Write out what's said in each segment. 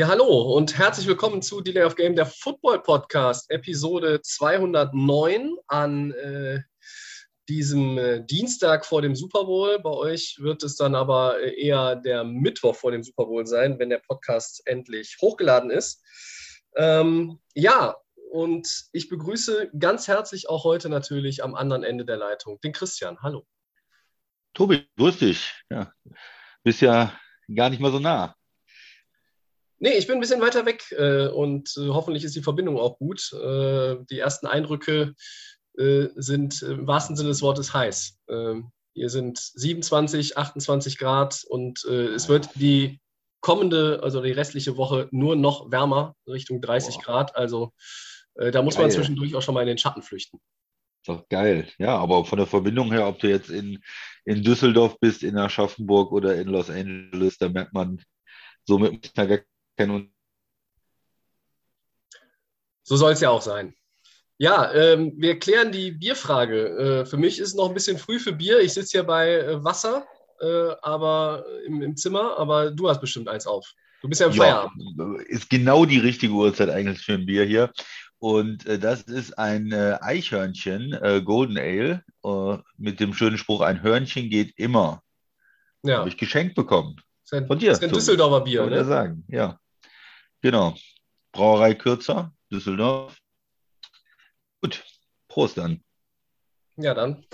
Ja, hallo und herzlich willkommen zu Delay of Game, der Football Podcast, Episode 209 an äh, diesem äh, Dienstag vor dem Super Bowl. Bei euch wird es dann aber äh, eher der Mittwoch vor dem Super Bowl sein, wenn der Podcast endlich hochgeladen ist. Ähm, ja, und ich begrüße ganz herzlich auch heute natürlich am anderen Ende der Leitung den Christian. Hallo. Tobi, grüß dich. Ja, bist ja gar nicht mal so nah. Nee, ich bin ein bisschen weiter weg äh, und äh, hoffentlich ist die Verbindung auch gut. Äh, die ersten Eindrücke äh, sind im wahrsten Sinne des Wortes heiß. Ähm, hier sind 27, 28 Grad und äh, es wird die kommende, also die restliche Woche nur noch wärmer, Richtung 30 Boah. Grad. Also äh, da muss man Geil. zwischendurch auch schon mal in den Schatten flüchten. Doch geil. Ja, aber von der Verbindung her, ob du jetzt in, in Düsseldorf bist, in Aschaffenburg oder in Los Angeles, da merkt man so mit gar keinen So soll es ja auch sein. Ja, ähm, wir klären die Bierfrage. Äh, für mich ist es noch ein bisschen früh für Bier. Ich sitze hier bei äh, Wasser, äh, aber im, im Zimmer, aber du hast bestimmt eins auf. Du bist ja im Ja, Feierabend. ist genau die richtige Uhrzeit eigentlich für ein Bier hier. Und äh, das ist ein äh, Eichhörnchen, äh, Golden Ale, mit dem schönen Spruch, ein Hörnchen geht immer. Ja, Habe ich geschenkt bekommen. von dir, ist ein. Düsseldorfer Bier, er ne? sagen, ja. Genau. Brauerei Kürzer, Düsseldorf. Gut, Prost dann. Ja, dann.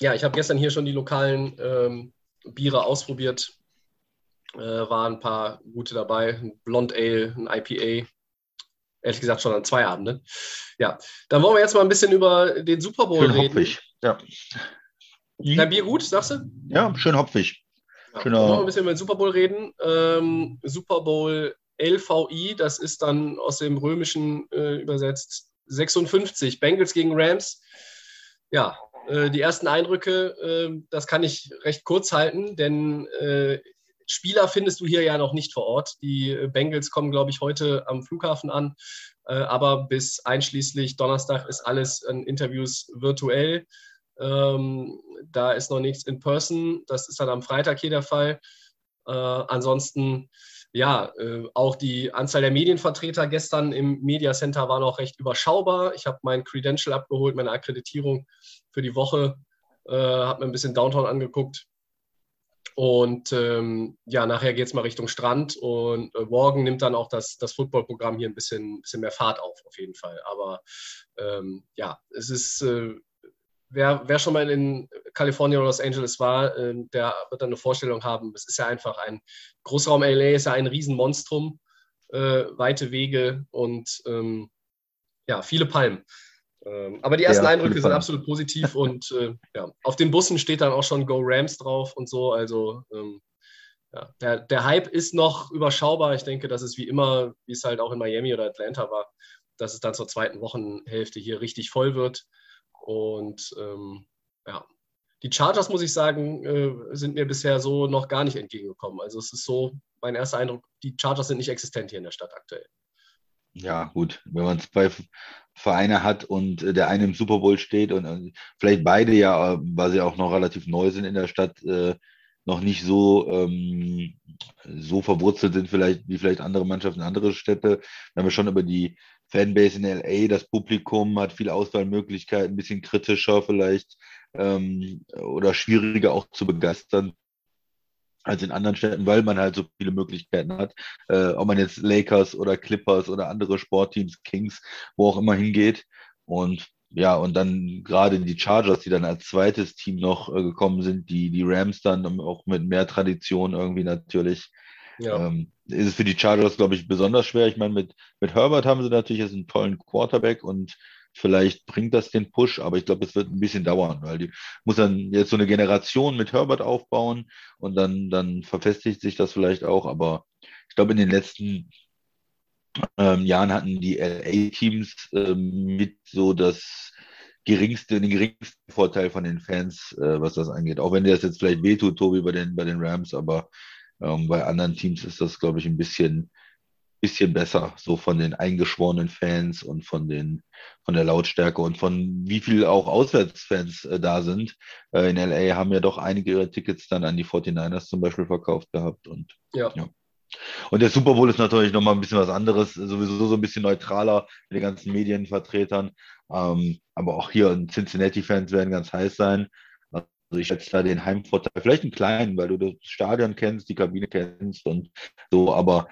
Ja, ich habe gestern hier schon die lokalen ähm, Biere ausprobiert. Äh, waren ein paar gute dabei. Ein Blond Ale, ein IPA. Ehrlich gesagt schon an zwei Abenden. Ja, dann wollen wir jetzt mal ein bisschen über den Super Bowl Schön reden. hopfig. Ja. Dein Bier gut, sagst du? Ja, schön hopfig. Wollen wir ein bisschen über den Super Bowl reden? Ähm, Super Bowl LVI, das ist dann aus dem Römischen äh, übersetzt 56, Bengals gegen Rams. Ja, äh, die ersten Eindrücke, äh, das kann ich recht kurz halten, denn äh, Spieler findest du hier ja noch nicht vor Ort. Die äh, Bengals kommen, glaube ich, heute am Flughafen an, äh, aber bis einschließlich Donnerstag ist alles an Interviews virtuell. Ähm, da ist noch nichts in person. Das ist dann am Freitag hier der Fall. Äh, ansonsten, ja, äh, auch die Anzahl der Medienvertreter gestern im Media Center war noch recht überschaubar. Ich habe mein Credential abgeholt, meine Akkreditierung für die Woche, äh, habe mir ein bisschen Downtown angeguckt. Und ähm, ja, nachher geht es mal Richtung Strand und äh, morgen nimmt dann auch das, das Footballprogramm hier ein bisschen, bisschen mehr Fahrt auf, auf jeden Fall. Aber ähm, ja, es ist, äh, wer, wer schon mal in Kalifornien oder Los Angeles war, äh, der wird dann eine Vorstellung haben. Es ist ja einfach ein Großraum LA, ist ja ein Riesenmonstrum, äh, weite Wege und ähm, ja, viele Palmen. Ähm, aber die ersten Ja, Eindrücke sind absolut positiv und äh, ja, auf den Bussen steht dann auch schon Go Rams drauf und so. Also ähm, ja, der, der Hype ist noch überschaubar. Ich denke, das ist wie immer, wie es halt auch in Miami oder Atlanta war, dass es dann zur zweiten Wochenhälfte hier richtig voll wird. Und ähm, ja, die Chargers, muss ich sagen, äh, sind mir bisher so noch gar nicht entgegengekommen. Also es ist so mein erster Eindruck, die Chargers sind nicht existent hier in der Stadt aktuell. Ja, gut, wenn man zwei Vereine hat und äh, der eine im Super Bowl steht und äh, vielleicht beide ja, äh, weil sie auch noch relativ neu sind in der Stadt, äh, noch nicht so, ähm, so verwurzelt sind, vielleicht wie vielleicht andere Mannschaften, andere Städte. Wenn wir schon über die Fanbase in LA, das Publikum hat viele Auswahlmöglichkeiten, ein bisschen kritischer vielleicht ähm, oder schwieriger auch zu begeistern als in anderen Städten, weil man halt so viele Möglichkeiten hat, äh, ob man jetzt Lakers oder Clippers oder andere Sportteams, Kings, wo auch immer hingeht. Und ja, und dann gerade die Chargers, die dann als zweites Team noch äh, gekommen sind, die, die Rams dann auch mit mehr Tradition irgendwie natürlich. Ja. Ähm, ist es für die Chargers, glaube ich, besonders schwer. Ich meine, mit, mit Herbert haben sie natürlich jetzt einen tollen Quarterback und vielleicht bringt das den Push, aber ich glaube, es wird ein bisschen dauern, weil die muss dann jetzt so eine Generation mit Herbert aufbauen und dann, dann verfestigt sich das vielleicht auch. Aber ich glaube, in den letzten ähm, Jahren hatten die LA-Teams ähm, mit so das geringste, den geringsten Vorteil von den Fans, äh, was das angeht. Auch wenn dir das jetzt vielleicht wehtut, Tobi, bei den, bei den Rams, aber ähm, bei anderen Teams ist das, glaube ich, ein bisschen, bisschen besser, so von den eingeschworenen Fans und von den von der Lautstärke und von wie viel auch Auswärtsfans äh, da sind. Äh, in LA haben ja doch einige ihre Tickets dann an die 49ers zum Beispiel verkauft gehabt und Ja. ja. Und der Super Bowl ist natürlich nochmal ein bisschen was anderes, sowieso so ein bisschen neutraler mit den ganzen Medienvertretern. Ähm, aber auch hier Cincinnati-Fans werden ganz heiß sein. Also ich schätze da den Heimvorteil, vielleicht einen kleinen, weil du das Stadion kennst, die Kabine kennst und so, aber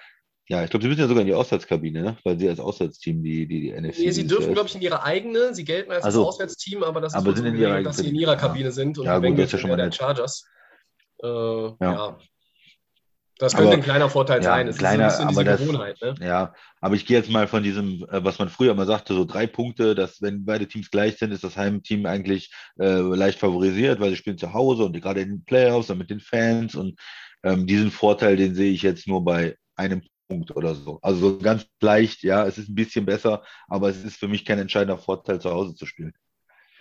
ja, ich glaube, sie müssen ja sogar in die Auswärtskabine, ne? weil sie als Auswärtsteam die, die, die NFC. Nee, sie dürfen, glaube ich, in ihre eigene. Sie gelten als Ach so. das Auswärtsteam, aber das ist Aber sind so in ihrer dass sie in ihrer ja. Kabine sind und Ja, gut, das ist ja schon ja mal der. Chargers. Äh, ja. Ja. Das könnte Aber- ein kleiner Vorteil ja, sein. Es kleiner, ist so ein bisschen aber diese das- Gewohnheit. Ne? Ja, aber ich gehe jetzt mal von diesem, äh, was man früher immer sagte, so drei Punkte, dass wenn beide Teams gleich sind, ist das Heimteam eigentlich äh, leicht favorisiert, weil sie spielen zu Hause und gerade in den Playoffs und mit den Fans und ähm, diesen Vorteil, den sehe ich jetzt nur bei einem Punkt oder so. Also so ganz leicht, ja, es ist ein bisschen besser, aber es ist für mich kein entscheidender Vorteil, zu Hause zu spielen.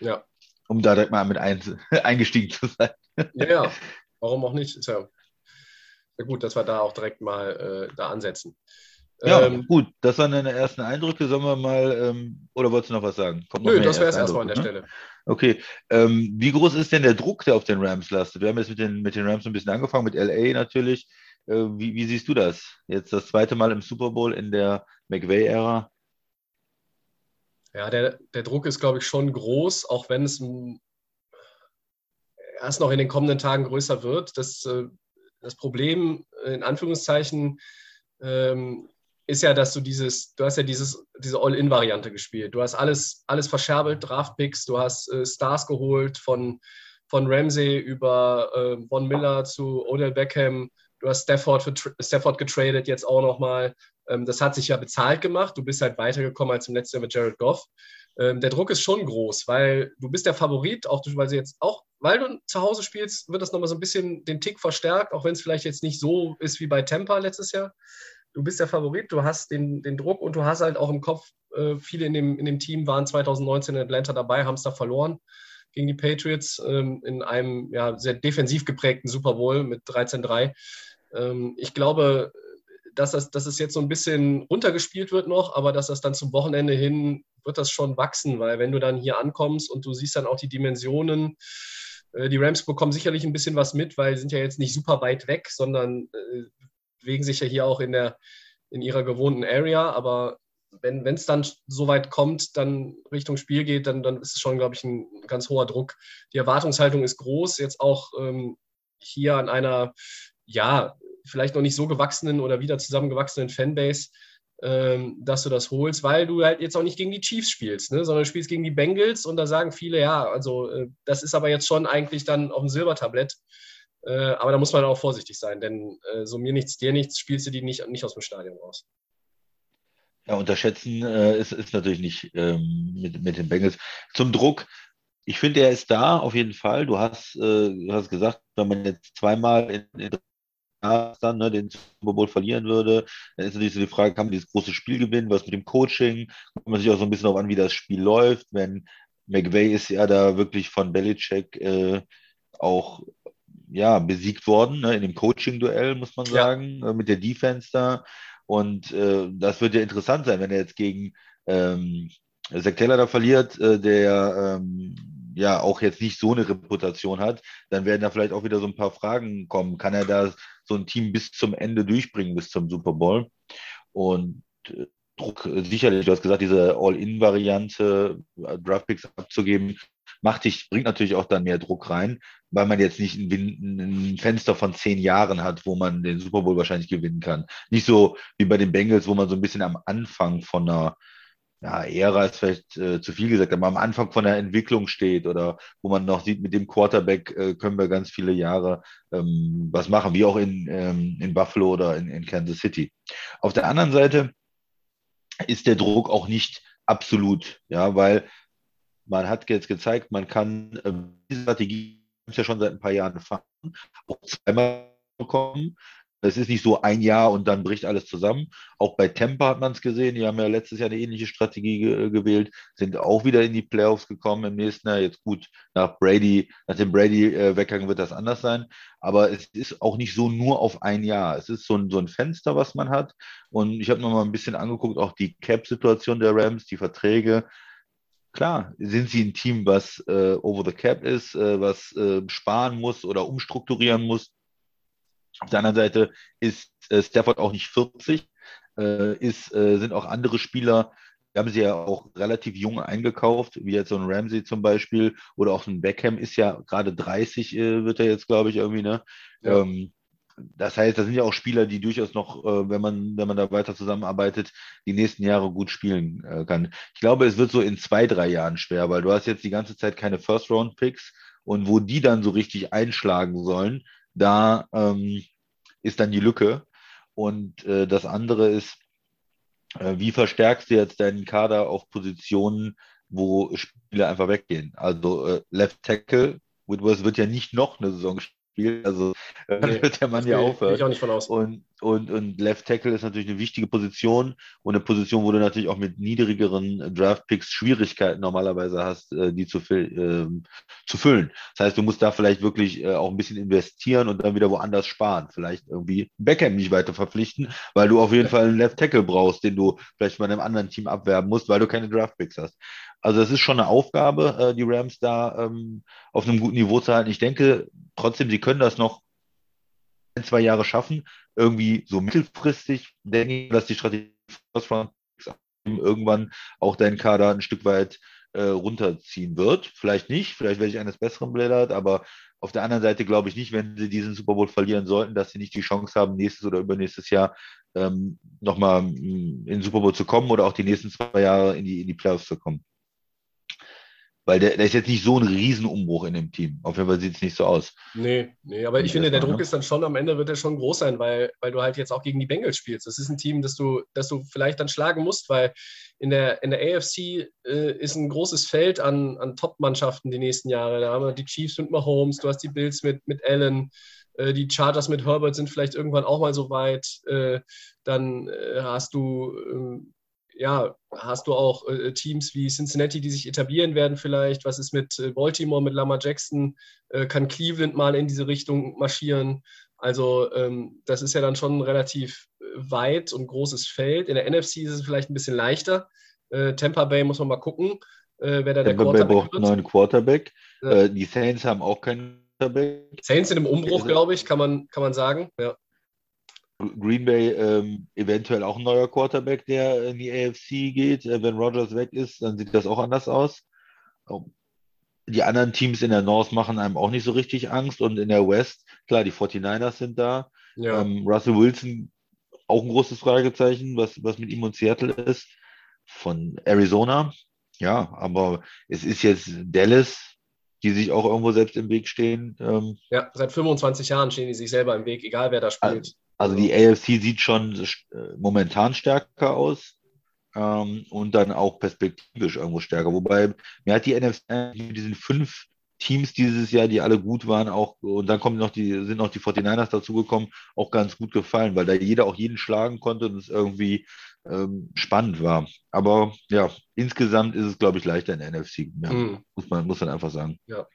Ja. Um da direkt mal mit ein, eingestiegen zu sein. ja, ja. Warum auch nicht? Ist ja gut, dass wir da auch direkt mal äh, da ansetzen. Ja, Ähm, gut, das waren deine ersten Eindrücke. Sollen wir mal, ähm, oder wolltest du noch was sagen? Kommt nö, das wäre es erstmal an der ne? Stelle. Okay, ähm, wie groß ist denn der Druck, der auf den Rams lastet? Wir haben jetzt mit den, mit den Rams ein bisschen angefangen, mit LA natürlich. Äh, wie, wie siehst du das? Jetzt das zweite Mal im Super Bowl in der McVay-Ära? Ja, der, der Druck ist, glaube ich, schon groß, auch wenn es m, erst noch in den kommenden Tagen größer wird. Das, äh, das Problem, äh, in Anführungszeichen, ähm, ist ja, dass du dieses, du hast ja dieses, diese All-In-Variante gespielt. Du hast alles, alles verscherbelt, Draftpicks, du hast äh, Stars geholt von, von Ramsey über äh, Von Miller zu Odell Beckham. Du hast Stafford, für, Stafford getradet, jetzt auch nochmal. Ähm, das hat sich ja bezahlt gemacht. Du bist halt weitergekommen als im letzten Jahr mit Jared Goff. Ähm, der Druck ist schon groß, weil du bist der Favorit, auch weil sie jetzt auch, weil du zu Hause spielst, wird das nochmal so ein bisschen den Tick verstärkt, auch wenn es vielleicht jetzt nicht so ist wie bei Tampa letztes Jahr. Du bist der Favorit, du hast den, den Druck und du hast halt auch im Kopf, äh, viele in dem, in dem Team waren 2019 in Atlanta dabei, haben es da verloren gegen die Patriots ähm, in einem ja, sehr defensiv geprägten Super Bowl mit 13-3. Ähm, ich glaube, dass das, dass es jetzt so ein bisschen runtergespielt wird noch, aber dass das dann zum Wochenende hin wird das schon wachsen, weil wenn du dann hier ankommst und du siehst dann auch die Dimensionen, äh, die Rams bekommen sicherlich ein bisschen was mit, weil sie sind ja jetzt nicht super weit weg, sondern äh, bewegen sich ja hier auch in, der, in ihrer gewohnten Area, aber wenn es dann so weit kommt, dann Richtung Spiel geht, dann, dann ist es schon, glaube ich, ein ganz hoher Druck. Die Erwartungshaltung ist groß, jetzt auch ähm, hier an einer, ja, vielleicht noch nicht so gewachsenen oder wieder zusammengewachsenen Fanbase, ähm, dass du das holst, weil du halt jetzt auch nicht gegen die Chiefs spielst, ne, sondern du spielst gegen die Bengals und da sagen viele, ja, also äh, das ist aber jetzt schon eigentlich dann auf dem Silbertablett. Äh, aber da muss man auch vorsichtig sein, denn äh, so mir nichts, dir nichts, spielst du die nicht, nicht aus dem Stadion raus. Ja, unterschätzen äh, ist, ist natürlich nicht ähm, mit, mit den Bengals. Zum Druck, ich finde, er ist da auf jeden Fall. Du hast, äh, du hast gesagt, wenn man jetzt zweimal in, in dann ne, den Super Bowl verlieren würde, dann ist natürlich so die Frage, kann man dieses große Spiel gewinnen, was mit dem Coaching, kommt man sich auch so ein bisschen darauf an, wie das Spiel läuft, wenn McVay ist ja da wirklich von Belichick äh, auch ja, besiegt worden, ne, in dem Coaching-Duell, muss man Ja. sagen, äh, mit der Defense da. Und äh, das wird ja interessant sein, wenn er jetzt gegen ähm, Zach Taylor da verliert, äh, der ähm, ja auch jetzt nicht so eine Reputation hat, dann werden da vielleicht auch wieder so ein paar Fragen kommen. Kann er da so ein Team bis zum Ende durchbringen, bis zum Super Bowl? Und äh, Druck, äh, sicherlich, du hast gesagt, diese All-In-Variante, äh, Draftpicks abzugeben, macht dich, bringt natürlich auch dann mehr Druck rein, weil man jetzt nicht ein, ein Fenster von zehn Jahren hat, wo man den Super Bowl wahrscheinlich gewinnen kann. Nicht so wie bei den Bengals, wo man so ein bisschen am Anfang von einer ja, Ära ist vielleicht äh, zu viel gesagt, aber am Anfang von der Entwicklung steht oder wo man noch sieht, mit dem Quarterback äh, können wir ganz viele Jahre ähm, was machen, wie auch in, ähm, in Buffalo oder in, in Kansas City. Auf der anderen Seite ist der Druck auch nicht absolut, ja, weil man hat jetzt gezeigt, man kann ähm, diese Strategie ja schon seit ein paar Jahren fahren, auch zweimal bekommen. Es ist nicht so ein Jahr und dann bricht alles zusammen. Auch bei Tampa hat man es gesehen. Die haben ja letztes Jahr eine ähnliche Strategie ge gewählt, sind auch wieder in die Playoffs gekommen im nächsten Jahr. Jetzt gut, nach Brady, nach dem Brady äh, wird das anders sein. Aber es ist auch nicht so nur auf ein Jahr. Es ist so ein, so ein Fenster, was man hat. Und ich habe noch mal ein bisschen angeguckt, auch die Cap-Situation der Rams, die Verträge. Klar, sind sie ein Team, was äh, over the cap ist, äh, was äh, sparen muss oder umstrukturieren muss auf der anderen Seite ist äh, Stafford auch nicht 40, äh, ist, äh, sind auch andere Spieler, die haben sie ja auch relativ jung eingekauft, wie jetzt so ein Ramsey zum Beispiel oder auch so ein Beckham ist ja gerade 30, äh, wird er jetzt, glaube ich, irgendwie, ne? Ja. Ähm, das heißt, das sind ja auch Spieler, die durchaus noch, äh, wenn man, wenn man da weiter zusammenarbeitet, die nächsten Jahre gut spielen äh, kann. Ich glaube, es wird so in zwei, drei Jahren schwer, weil du hast jetzt die ganze Zeit keine First-Round-Picks und wo die dann so richtig einschlagen sollen, da ähm, ist dann die Lücke. Und äh, das andere ist, äh, wie verstärkst du jetzt deinen Kader auf Positionen, wo Spieler einfach weggehen? Also äh, Left Tackle, Whitworth wird ja nicht noch eine Saison spielen, also äh, nee, wird der Mann ja aufhören. Ich auch nicht von aus. Und und, und Left Tackle ist natürlich eine wichtige Position und eine Position, wo du natürlich auch mit niedrigeren Draft-Picks Schwierigkeiten normalerweise hast, äh, die zu, äh, zu füllen. Das heißt, du musst da vielleicht wirklich äh, auch ein bisschen investieren und dann wieder woanders sparen. Vielleicht irgendwie Beckham nicht weiter verpflichten, weil du auf jeden Fall einen Left Tackle brauchst, den du vielleicht bei einem anderen Team abwerben musst, weil du keine Draft-Picks hast. Also es ist schon eine Aufgabe, äh, die Rams da ähm, auf einem guten Niveau zu halten. Ich denke trotzdem, sie können das noch ein, zwei Jahre schaffen. Irgendwie so mittelfristig denke ich, dass die Strategie irgendwann auch deinen Kader ein Stück weit äh, runterziehen wird. Vielleicht nicht, vielleicht werde ich eines Besseren blättert, aber auf der anderen Seite glaube ich nicht, wenn sie diesen Super Bowl verlieren sollten, dass sie nicht die Chance haben, nächstes oder übernächstes Jahr ähm, nochmal in den Super Bowl zu kommen oder auch die nächsten zwei Jahre in die, in die Playoffs zu kommen. Weil der, der ist jetzt nicht so ein Riesenumbruch in dem Team. Auf jeden Fall sieht es nicht so aus. Nee, nee, aber ich finde, der Druck ne? ist dann schon, am Ende wird er schon groß sein, weil, weil du halt jetzt auch gegen die Bengals spielst. Das ist ein Team, das du, das du vielleicht dann schlagen musst, weil in der, in der AFC äh, ist ein großes Feld an, an Top-Mannschaften die nächsten Jahre. Da haben wir die Chiefs mit Mahomes, du hast die Bills mit, mit Allen, äh, die Chargers mit Herbert sind vielleicht irgendwann auch mal so weit. Äh, dann äh, hast du ähm, ja, hast du auch äh, Teams wie Cincinnati, die sich etablieren werden vielleicht? Was ist mit äh, Baltimore, mit Lama Jackson? Äh, kann Cleveland mal in diese Richtung marschieren? Also ähm, das ist ja dann schon ein relativ äh, weit und großes Feld. In der NFC ist es vielleicht ein bisschen leichter. Äh, Tampa Bay muss man mal gucken, äh, wer da Tampa der Quarterback Bay braucht einen neuen Quarterback. Ja. die Saints haben auch keinen Quarterback. Saints sind im Umbruch, glaube ich, kann man, kann man sagen. Ja. Green Bay ähm, eventuell auch ein neuer Quarterback, der in die AFC geht. Äh, wenn Rogers weg ist, dann sieht das auch anders aus. Die anderen Teams in der North machen einem auch nicht so richtig Angst. Und in der West, klar, die 49ers sind da. Ja. Ähm, Russell Wilson, auch ein großes Fragezeichen, was, was mit ihm und Seattle ist. Von Arizona. Ja, aber es ist jetzt Dallas, die sich auch irgendwo selbst im Weg stehen. Ähm, ja, seit 25 Jahren stehen die sich selber im Weg, egal wer da spielt. Also, also die AFC sieht schon äh, momentan stärker aus ähm, und dann auch perspektivisch irgendwo stärker. Wobei mir hat die NFC mit diesen fünf Teams dieses Jahr, die alle gut waren, auch, und dann kommen noch die, sind noch die 49ers dazugekommen, auch ganz gut gefallen, weil da jeder auch jeden schlagen konnte und es irgendwie ähm, spannend war. Aber ja, insgesamt ist es, glaube ich, leichter in der NFC. Ja, mhm. muss, man, muss man einfach sagen. Ja.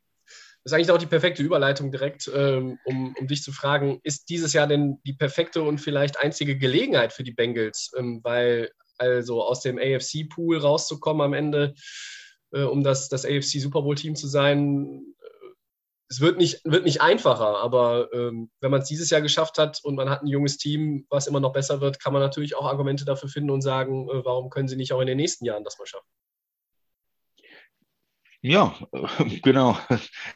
Das ist eigentlich auch die perfekte Überleitung direkt, ähm, um, um dich zu fragen, ist dieses Jahr denn die perfekte und vielleicht einzige Gelegenheit für die Bengals? Ähm, weil also aus dem AFC-Pool rauszukommen am Ende, äh, um das, das AFC Super Bowl-Team zu sein, äh, es wird nicht, wird nicht einfacher, aber ähm, wenn man es dieses Jahr geschafft hat und man hat ein junges Team, was immer noch besser wird, kann man natürlich auch Argumente dafür finden und sagen, äh, warum können sie nicht auch in den nächsten Jahren das mal schaffen? Ja, genau.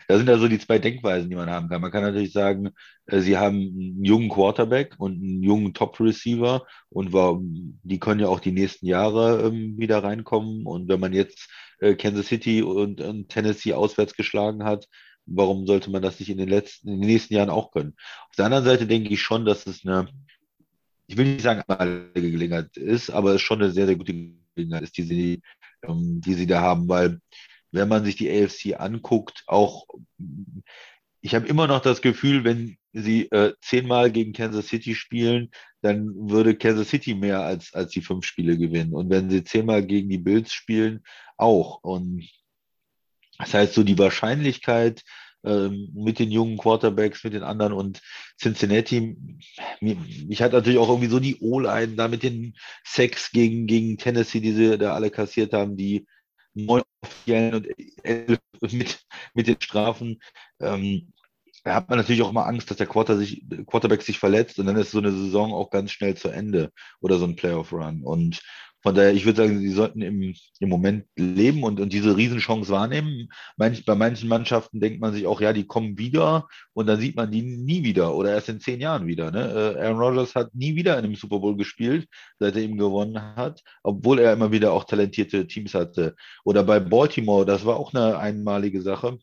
Das sind also die zwei Denkweisen, die man haben kann. Man kann natürlich sagen, äh, sie haben einen jungen Quarterback und einen jungen Top-Receiver und die können ja auch die nächsten Jahre ähm, wieder reinkommen. Und wenn man jetzt äh, Kansas City und, Tennessee auswärts geschlagen hat, warum sollte man das nicht in den letzten, in den nächsten Jahren auch können? Auf der anderen Seite denke ich schon, dass es eine, ich will nicht sagen, eine Gelegenheit ist, aber es schon eine sehr, sehr gute Gelegenheit ist, die sie, ähm, die sie da haben, weil wenn man sich die AFC anguckt, auch ich habe immer noch das Gefühl, wenn sie äh, zehnmal gegen Kansas City spielen, dann würde Kansas City mehr als, als die fünf Spiele gewinnen. Und wenn sie zehnmal gegen die Bills spielen, auch. Und das heißt, so die Wahrscheinlichkeit ähm, mit den jungen Quarterbacks, mit den anderen und Cincinnati, ich hatte natürlich auch irgendwie so die O-Line da mit den Sex gegen, gegen Tennessee, die sie da alle kassiert haben, die neun offiziellen und elf mit, mit den Strafen. Ähm, da hat man natürlich auch immer Angst, dass der Quarter sich, Quarterback sich verletzt und dann ist so eine Saison auch ganz schnell zu Ende oder so ein Playoff-Run. Und von daher, ich würde sagen, sie sollten im, im Moment leben und, und diese Riesenchance wahrnehmen. Manch, bei manchen Mannschaften denkt man sich auch, ja, die kommen wieder und dann sieht man die nie wieder oder erst in zehn Jahren wieder. Ne? Äh, Aaron Rodgers hat nie wieder in einem Super Bowl gespielt, seit er eben gewonnen hat, obwohl er immer wieder auch talentierte Teams hatte. Oder bei Baltimore, das war auch eine einmalige Sache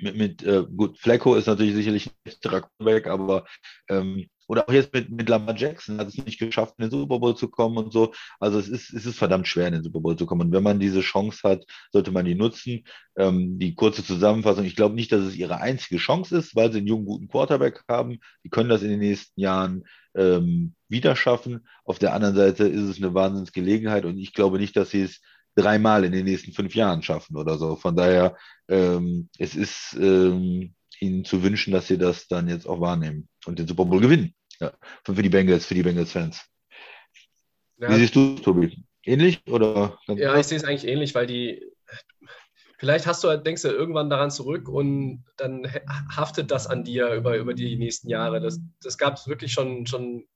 mit, mit äh, gut, Flecko ist natürlich sicherlich nicht weg, aber ähm, oder auch jetzt mit, mit Lamar Jackson hat es nicht geschafft, in den Super Bowl zu kommen und so. Also es ist, es ist verdammt schwer, in den Super Bowl zu kommen. Und wenn man diese Chance hat, sollte man die nutzen. Ähm, die kurze Zusammenfassung, ich glaube nicht, dass es ihre einzige Chance ist, weil sie einen jungen, guten Quarterback haben. Die können das in den nächsten Jahren ähm, wieder schaffen. Auf der anderen Seite ist es eine Wahnsinnsgelegenheit und ich glaube nicht, dass sie es dreimal in den nächsten fünf Jahren schaffen oder so. Von daher, ähm, es ist ähm, ihnen zu wünschen, dass sie das dann jetzt auch wahrnehmen und den Super Bowl gewinnen. Ja, für die Bengals, für die Bengals-Fans. Ja. Wie siehst du, Tobi? Ähnlich oder? Ja, ich sehe es eigentlich ähnlich, weil die, vielleicht hast du, denkst du irgendwann daran zurück und dann haftet das an dir über, über die nächsten Jahre. Das, das gab es wirklich schon, schon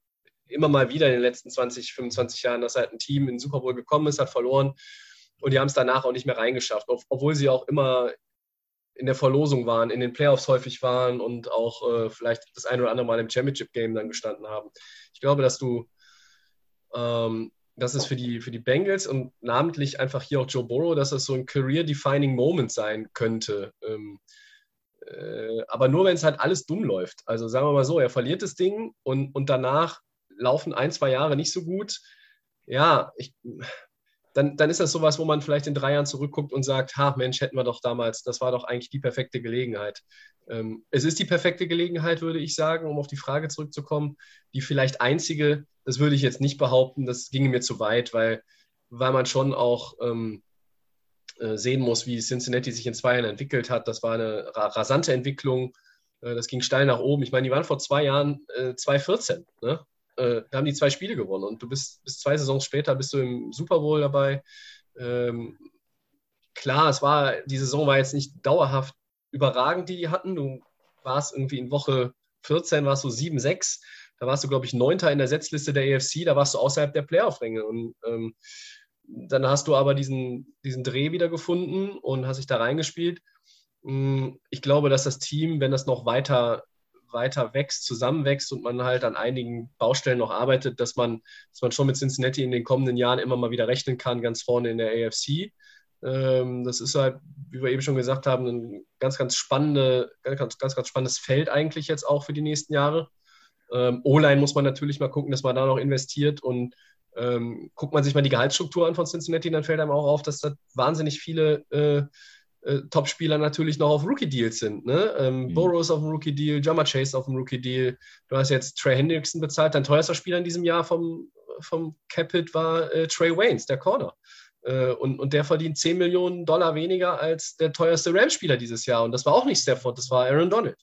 immer mal wieder in den letzten 20, 25 Jahren, dass halt ein Team in den Super Bowl gekommen ist, hat verloren und die haben es danach auch nicht mehr reingeschafft, obwohl sie auch immer in der Verlosung waren, in den Playoffs häufig waren und auch äh, vielleicht das ein oder andere Mal im Championship-Game dann gestanden haben. Ich glaube, dass du, ähm, dass es für die, für die Bengals und namentlich einfach hier auch Joe Burrow, dass das so ein career-defining Moment sein könnte. Ähm, äh, aber nur, wenn es halt alles dumm läuft. Also sagen wir mal so, er verliert das Ding und, und danach laufen ein, zwei Jahre nicht so gut. Ja, ich, dann, dann ist das sowas, wo man vielleicht in drei Jahren zurückguckt und sagt, ha, Mensch, hätten wir doch damals, das war doch eigentlich die perfekte Gelegenheit. Ähm, es ist die perfekte Gelegenheit, würde ich sagen, um auf die Frage zurückzukommen. Die vielleicht einzige, das würde ich jetzt nicht behaupten, das ginge mir zu weit, weil, weil man schon auch ähm, äh, sehen muss, wie Cincinnati sich in zwei Jahren entwickelt hat. Das war eine rasante Entwicklung. Äh, das ging steil nach oben. Ich meine, die waren vor zwei Jahren äh, 2014. Ne? Äh, da haben die zwei Spiele gewonnen und du bist bis zwei Saisons später bist du im Super Bowl dabei. Ähm, klar, es war, die Saison war jetzt nicht dauerhaft überragend, die die hatten. Du warst irgendwie in Woche 14, warst du 7-6. Da warst du, glaube ich, Neunter in der Setzliste der AFC, da warst du außerhalb der Playoff-Ränge. Und ähm, dann hast du aber diesen, diesen Dreh wieder gefunden und hast dich da reingespielt. Hm, ich glaube, dass das Team, wenn das noch weiter weiter wächst, zusammenwächst und man halt an einigen Baustellen noch arbeitet, dass man, dass man schon mit Cincinnati in den kommenden Jahren immer mal wieder rechnen kann, ganz vorne in der AFC. Ähm, das ist halt, wie wir eben schon gesagt haben, ein ganz, ganz, spannende, ganz, ganz, ganz spannendes Feld eigentlich jetzt auch für die nächsten Jahre. Ähm, O-Line muss man natürlich mal gucken, dass man da noch investiert und ähm, guckt man sich mal die Gehaltsstruktur an von Cincinnati, dann fällt einem auch auf, dass da wahnsinnig viele äh, Top-Spieler natürlich noch auf Rookie-Deals sind. Ne? Ähm, mhm. Burrows auf dem Rookie-Deal, Jammer Chase auf dem Rookie-Deal. Du hast jetzt Trey Hendrickson bezahlt. Dein teuerster Spieler in diesem Jahr vom, vom Capit war äh, Trey Waynes, der Corner. Äh, und, und der verdient 10 Millionen Dollar weniger als der teuerste Rams-Spieler dieses Jahr. Und das war auch nicht Stafford, das war Aaron Donald.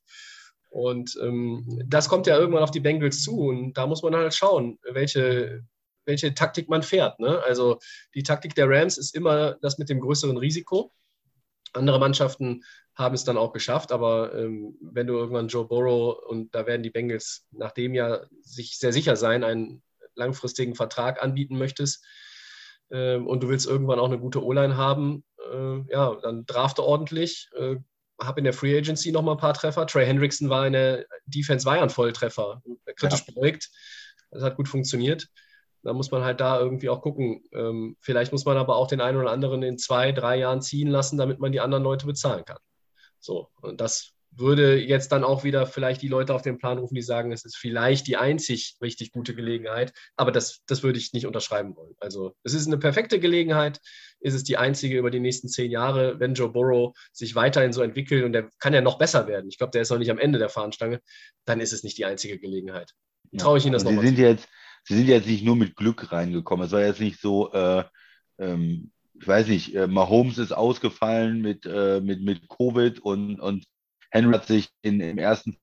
Und ähm, das kommt ja irgendwann auf die Bengals zu. Und da muss man halt schauen, welche, welche Taktik man fährt. Ne? Also die Taktik der Rams ist immer das mit dem größeren Risiko. Andere Mannschaften haben es dann auch geschafft, aber ähm, wenn du irgendwann Joe Burrow und da werden die Bengals nach dem Jahr sich sehr sicher sein, einen langfristigen Vertrag anbieten möchtest ähm, und du willst irgendwann auch eine gute O-Line haben, äh, ja, dann drafte ordentlich, äh, hab in der Free Agency noch mal ein paar Treffer. Trey Hendrickson war in der Defense, war ja ein Volltreffer, kritisch ja. beäugt. Das hat gut funktioniert. Da muss man halt da irgendwie auch gucken. Ähm, vielleicht muss man aber auch den einen oder anderen in zwei, drei Jahren ziehen lassen, damit man die anderen Leute bezahlen kann. So, und das würde jetzt dann auch wieder vielleicht die Leute auf den Plan rufen, die sagen, es ist vielleicht die einzig richtig gute Gelegenheit. Aber das, das würde ich nicht unterschreiben wollen. Also es ist eine perfekte Gelegenheit, ist es die einzige über die nächsten zehn Jahre, wenn Joe Burrow sich weiterhin so entwickelt und der kann ja noch besser werden. Ich glaube, der ist noch nicht am Ende der Fahnenstange. Dann ist es nicht die einzige Gelegenheit. Traue ich Ihnen das nochmal. Sie sind jetzt, Sie sind jetzt nicht nur mit Glück reingekommen. Es war jetzt nicht so, äh, ähm, ich weiß nicht, äh, Mahomes ist ausgefallen mit, äh, mit, mit Covid und, und Henry hat sich in, im ersten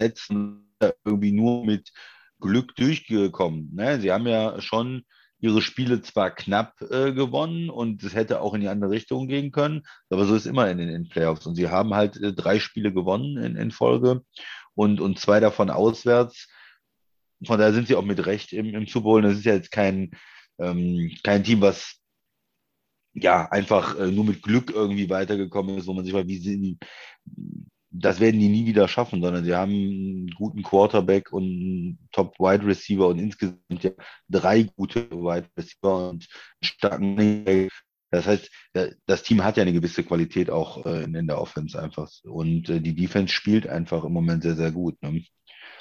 letzten irgendwie nur mit Glück durchgekommen. Ne? Sie haben ja schon ihre Spiele zwar knapp äh, gewonnen und es hätte auch in die andere Richtung gehen können, aber so ist immer in den Playoffs. Und sie haben halt äh, drei Spiele gewonnen in, in Folge und, und zwei davon auswärts. Von daher sind sie auch mit Recht im, im Super Bowl. Das ist ja jetzt kein, ähm, kein Team, was ja einfach äh, nur mit Glück irgendwie weitergekommen ist, wo man sich mal, wie sind, das werden die nie wieder schaffen, sondern sie haben einen guten Quarterback und einen Top Wide Receiver und insgesamt ja drei gute Wide Receiver und einen starken. Das heißt, das Team hat ja eine gewisse Qualität auch äh, in der Offense einfach. Und äh, die Defense spielt einfach im Moment sehr, sehr gut. Ne?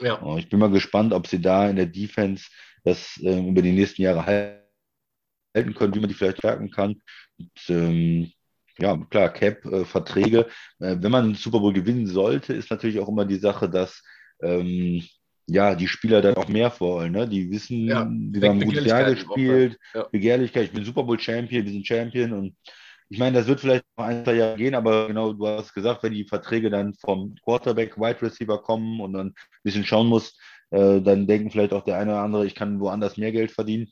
Ja. Ich bin mal gespannt, ob sie da in der Defense das äh, über die nächsten Jahre halten können, wie man die vielleicht stärken kann. Und, ähm, ja, klar, Cap, äh, Verträge. Äh, wenn man den Super Bowl gewinnen sollte, ist natürlich auch immer die Sache, dass ähm, ja, die Spieler dann auch mehr wollen. Ne? Die wissen, ja, die haben ein gutes Jahr gespielt, ja. Begehrlichkeit, ich bin Super Bowl Champion, wir sind Champion und ich meine, das wird vielleicht noch ein, zwei Jahre gehen, aber genau, du hast gesagt, wenn die Verträge dann vom Quarterback, Wide Receiver kommen und dann ein bisschen schauen muss, äh, dann denken vielleicht auch der eine oder andere, ich kann woanders mehr Geld verdienen.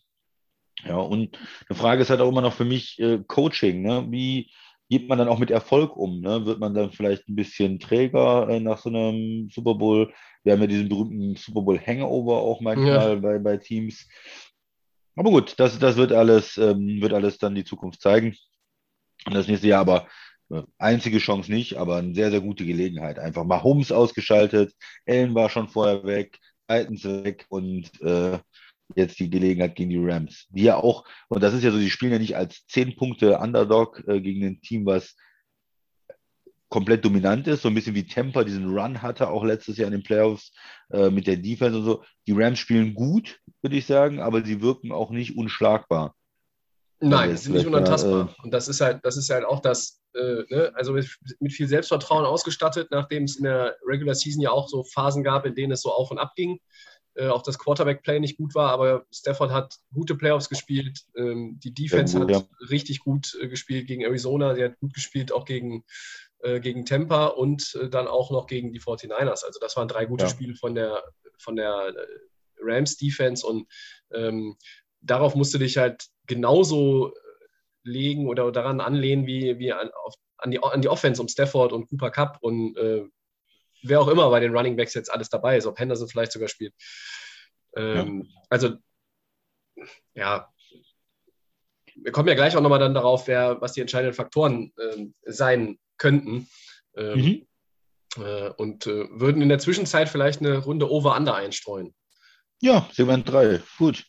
Ja, und eine Frage ist halt auch immer noch für mich äh, Coaching. Ne? Wie, geht man dann auch mit Erfolg um? Ne? Wird man dann vielleicht ein bisschen träger äh, nach so einem Super Bowl? Wir haben ja diesen berühmten Super Bowl Hangover auch manchmal ja. bei, bei Teams. Aber gut, das, das wird alles, ähm, wird alles dann die Zukunft zeigen. Und das nächste Jahr aber äh, einzige Chance nicht, aber eine sehr, sehr gute Gelegenheit. Einfach mal Holmes ausgeschaltet, Ellen war schon vorher weg, Titans weg und äh, jetzt die Gelegenheit gegen die Rams, die ja auch, und das ist ja so, die spielen ja nicht als 10 Punkte Underdog äh, gegen ein Team, was komplett dominant ist, so ein bisschen wie Temper diesen Run hatte, auch letztes Jahr in den Playoffs äh, mit der Defense und so. Die Rams spielen gut, würde ich sagen, aber sie wirken auch nicht unschlagbar. Nein, sie sind nicht unantastbar. Äh, und das ist halt, das ist halt auch das, äh, ne? also mit, mit, viel Selbstvertrauen ausgestattet, nachdem es in der Regular Season ja auch so Phasen gab, in denen es so auf und ab ging äh, auch das Quarterback-Play nicht gut war, aber Stafford hat gute Playoffs gespielt. Ähm, die Defense gut, hat ja. richtig gut äh, gespielt gegen Arizona. Sie hat gut gespielt auch gegen, äh, gegen Tampa und äh, dann auch noch gegen die 49ers. Also das waren drei gute. Spiele von der, von der Rams-Defense und ähm, darauf musst du dich halt genauso äh, legen oder daran anlehnen wie, wie an, auf, an, die, an die Offense um Stafford und Cooper Cup und wer auch immer bei den Running Backs jetzt alles dabei ist, ob Henderson vielleicht sogar spielt. Ähm, ja. Also, ja, wir kommen ja gleich auch nochmal dann darauf, wer, was die entscheidenden Faktoren ähm, sein könnten. Ähm, mhm. äh, und äh, würden in der Zwischenzeit vielleicht eine Runde Over-Under einstreuen. Ja, Segment 3. Gut.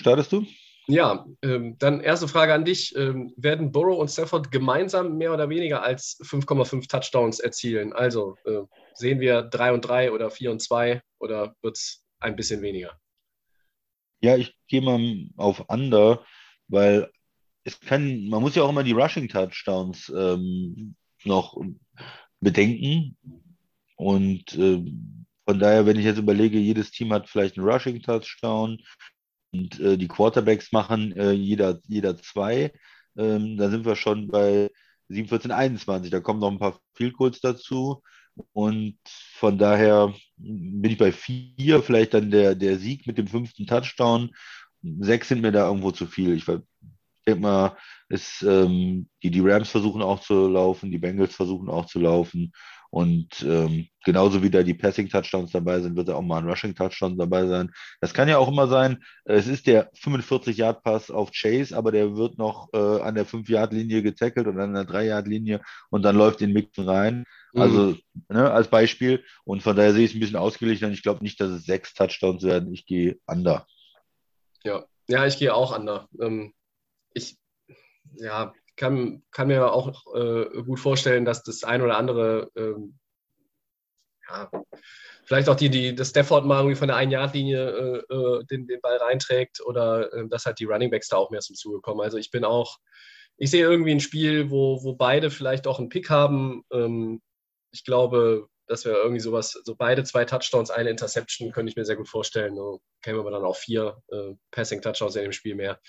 Startest du? Ja, ähm, dann erste Frage an dich. Ähm, werden Burrow und Stafford gemeinsam mehr oder weniger als 5,5 Touchdowns erzielen? Also äh, sehen wir 3 und 3 oder 4 und 2 oder wird es ein bisschen weniger? Ja, ich gehe mal auf Under, weil es kann, man muss ja auch immer die Rushing Touchdowns ähm, noch bedenken. Und äh, von daher, wenn ich jetzt überlege, jedes Team hat vielleicht einen Rushing Touchdown, und äh, die Quarterbacks machen äh, jeder, jeder zwei. Ähm, da sind wir schon bei 7, 14, 21. Da kommen noch ein paar Field Goals dazu. Und von daher bin ich bei vier, vielleicht dann der, der Sieg mit dem fünften Touchdown. Sechs sind mir da irgendwo zu viel. Ich denke mal, ist, ähm, die, die Rams versuchen auch zu laufen, die Bengals versuchen auch zu laufen. Und ähm, genauso wie da die Passing-Touchdowns dabei sind, wird da auch mal ein Rushing-Touchdown dabei sein. Das kann ja auch immer sein, es ist der 45-Yard-Pass auf Chase, aber der wird noch äh, an der 5-Yard-Linie getackelt und an der 3-Yard-Linie und dann läuft den Mixen rein. Mhm. Also ne, als Beispiel. Und von daher sehe ich es ein bisschen ausgeglichen. Ich glaube nicht, dass es sechs Touchdowns werden. Ich gehe under. Ja, ja ich gehe auch under. Ähm, ich, ja, kann, kann mir auch äh, gut vorstellen, dass das ein oder andere äh, ja, vielleicht auch die, die das Stafford mal irgendwie von der Ein-Yard-Linie äh, äh, den, den Ball reinträgt oder äh, dass halt die Running Backs da auch mehr zum Zuge kommen. Also ich bin auch, ich sehe irgendwie ein Spiel, wo, wo beide vielleicht auch einen Pick haben. Ähm, ich glaube, dass wir irgendwie sowas, so beide zwei Touchdowns, eine Interception, könnte ich mir sehr gut vorstellen. So kämen wir dann auf vier äh, Passing-Touchdowns in dem Spiel mehr.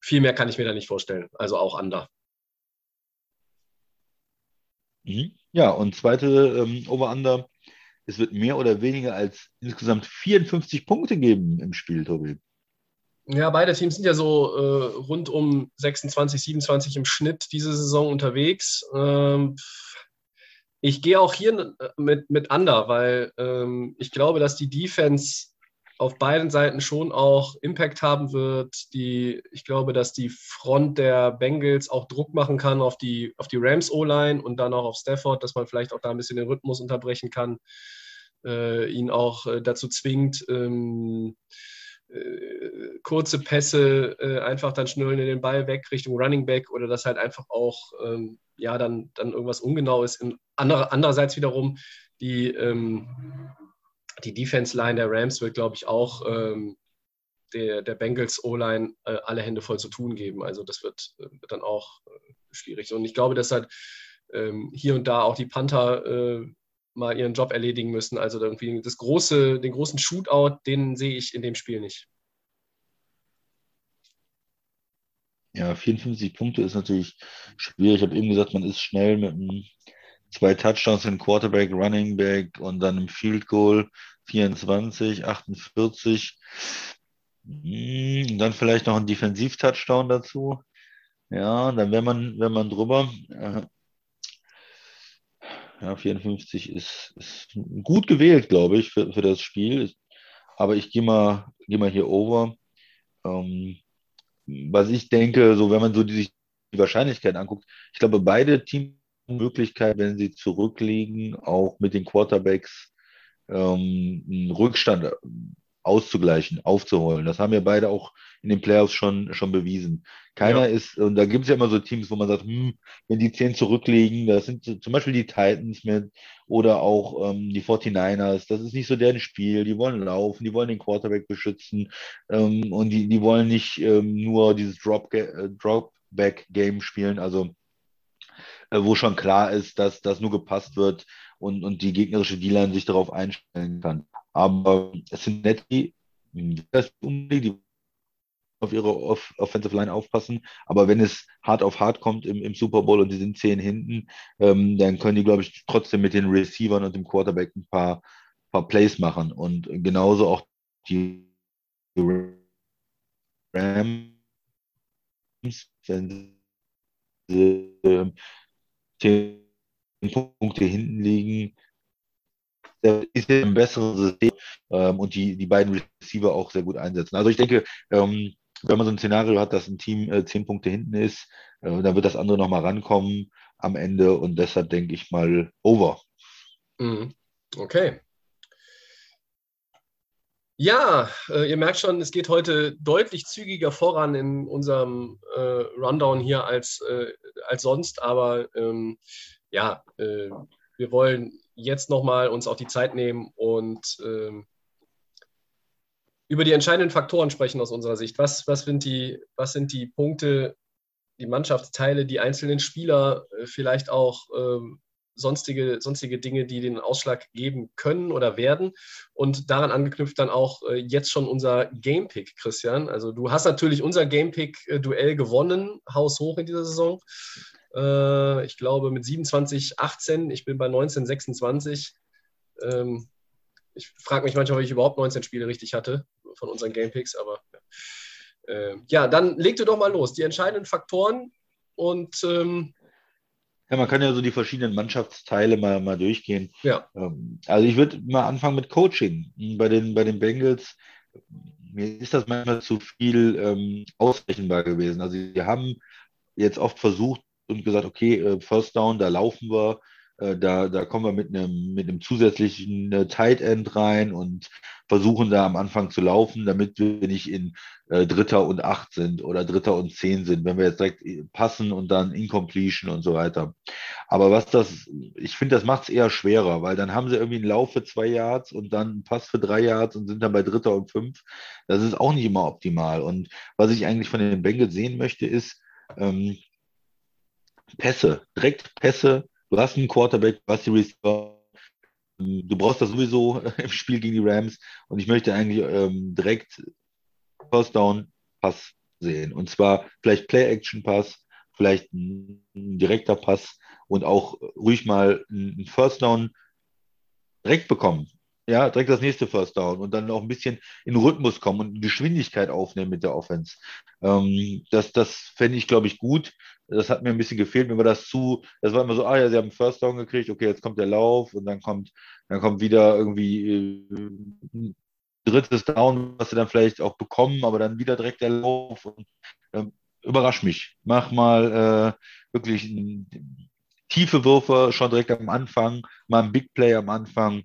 Viel mehr kann ich mir da nicht vorstellen. Also auch under. Mhm. Ja, und zweite ähm, Over-Under. Es wird mehr oder weniger als insgesamt 54 Punkte geben im Spiel, Tobi. Ja, beide Teams sind ja so äh, rund um 26, 27 im Schnitt diese Saison unterwegs. Ähm, ich gehe auch hier äh, mit, mit Under, weil ähm, ich glaube, dass die Defense auf beiden Seiten schon auch Impact haben wird. Die, ich glaube, dass die Front der Bengals auch Druck machen kann auf die, auf die Rams O-Line und dann auch auf Stafford, dass man vielleicht auch da ein bisschen den Rhythmus unterbrechen kann, äh, ihn auch äh, dazu zwingt, ähm, äh, kurze Pässe äh, einfach dann schnell in den Ball weg Richtung Running Back oder dass halt einfach auch ähm, ja dann, dann irgendwas ungenau ist. Andere, andererseits wiederum die ähm, die Defense-Line der Rams wird, glaube ich, auch ähm, der, der Bengals O-Line äh, alle Hände voll zu tun geben. Also das wird, äh, wird dann auch äh, schwierig. Und ich glaube, dass halt ähm, hier und da auch die Panther äh, mal ihren Job erledigen müssen. Also irgendwie das große, den großen Shootout, den sehe ich in dem Spiel nicht. Ja, 54 Punkte ist natürlich schwierig. Ich habe eben gesagt, man ist schnell mit einem zwei Touchdowns in Quarterback, Running Back und dann im Field Goal 24, 48. Hm, dann vielleicht noch ein Defensiv-Touchdown dazu. Ja, dann wäre man, wär man drüber. Äh, ja, 54 ist, ist gut gewählt, glaube ich, für, für das Spiel. Aber ich gehe mal, geh mal hier over. Ähm, was ich denke, so wenn man so die, die Wahrscheinlichkeit anguckt, ich glaube, beide Teams Möglichkeit, wenn sie zurückliegen, auch mit den Quarterbacks ähm, einen Rückstand äh, auszugleichen, aufzuholen. Das haben ja beide auch in den Playoffs schon, schon bewiesen. Keiner ja. ist, und da gibt es ja immer so Teams, wo man sagt, hm, wenn die zehn zurückliegen, das sind zum Beispiel die Titans mit oder auch ähm, die 49ers, das ist nicht so deren Spiel, die wollen laufen, die wollen den Quarterback beschützen ähm, und die, die wollen nicht ähm, nur dieses äh, Drop-Back-Game spielen, also wo schon klar ist, dass das nur gepasst wird und, und die gegnerische D-Line sich darauf einstellen kann. Aber es sind nett, die, die auf ihre Off Offensive Line aufpassen. Aber wenn es hart auf hart kommt im, im Super Bowl und die sind zehn hinten, ähm, dann können die, glaube ich, trotzdem mit den Receivern und dem Quarterback ein paar, paar Plays machen. Und genauso auch die Rams, wenn sie ähm, zehn Punkte hinten liegen, ist er ein besseres System ähm, und die, die beiden Receiver auch sehr gut einsetzen. Also ich denke, ähm, wenn man so ein Szenario hat, dass ein Team äh, zehn Punkte hinten ist, äh, dann wird das andere nochmal rankommen am Ende und deshalb denke ich mal over. Mhm. Okay. Ja, äh, ihr merkt schon, es geht heute deutlich zügiger voran in unserem äh, Rundown hier als, äh, als sonst. Aber ähm, ja, äh, wir wollen jetzt nochmal uns auch die Zeit nehmen und ähm, über die entscheidenden Faktoren sprechen aus unserer Sicht. Was, was, sind, die, was sind die Punkte, die Mannschaftsteile, die einzelnen Spieler, äh, vielleicht auch ähm, sonstige, sonstige Dinge, die den Ausschlag geben können oder werden. Und daran angeknüpft dann auch äh, jetzt schon unser Gamepick, Christian. Also du hast natürlich unser Gamepick-Duell gewonnen, Haus hoch in dieser Saison. Äh, ich glaube mit 27, 18, ich bin bei 19, 26. Ähm, ich frage mich manchmal, ob ich überhaupt 19 Spiele richtig hatte von unseren Gamepicks, aber äh, ja, dann leg du doch mal los. Die entscheidenden Faktoren und ähm, ja, man kann ja so die verschiedenen Mannschaftsteile mal, mal durchgehen. Ja. Ähm, also ich würde mal anfangen mit Coaching. Bei den, bei den Bengals, mir ist das manchmal zu viel ähm, ausrechenbar gewesen. Also wir haben jetzt oft versucht und gesagt, okay, äh, First Down, da laufen wir, äh, da, da kommen wir mit einem, mit einem zusätzlichen äh, Tight End rein und versuchen da am Anfang zu laufen, damit wir nicht in äh, Dritter und Acht sind oder Dritter und Zehn sind, wenn wir jetzt direkt äh, passen und dann Incompletion und so weiter. Aber was das, ich finde, das macht es eher schwerer, weil dann haben sie irgendwie einen Lauf für zwei Yards und dann einen Pass für drei Yards und sind dann bei Dritter und fünf. Das ist auch nicht immer optimal. Und was ich eigentlich von den Bengals sehen möchte, ist ähm, Pässe, direkt Pässe. Du hast einen Quarterback, du die Receiver. Du brauchst das sowieso im Spiel gegen die Rams. Und ich möchte eigentlich ähm, direkt First Down Pass sehen. Und zwar vielleicht Play-Action-Pass, vielleicht ein, ein, direkter Pass und auch ruhig mal ein First Down direkt bekommen. Ja, direkt das nächste First Down und dann auch ein bisschen in Rhythmus kommen und Geschwindigkeit aufnehmen mit der Offense. Ähm, das das fände ich, glaube ich, gut. Das hat mir ein bisschen gefehlt, wenn wir das zu, das war immer so, ah ja, sie haben einen First Down gekriegt, okay, jetzt kommt der Lauf und dann kommt, dann kommt wieder irgendwie äh, drittes Down, was sie dann vielleicht auch bekommen, aber dann wieder direkt der Lauf. Und, äh, überrasch mich. Mach mal äh, wirklich tiefe Würfe schon direkt am Anfang, mal ein Big Play am Anfang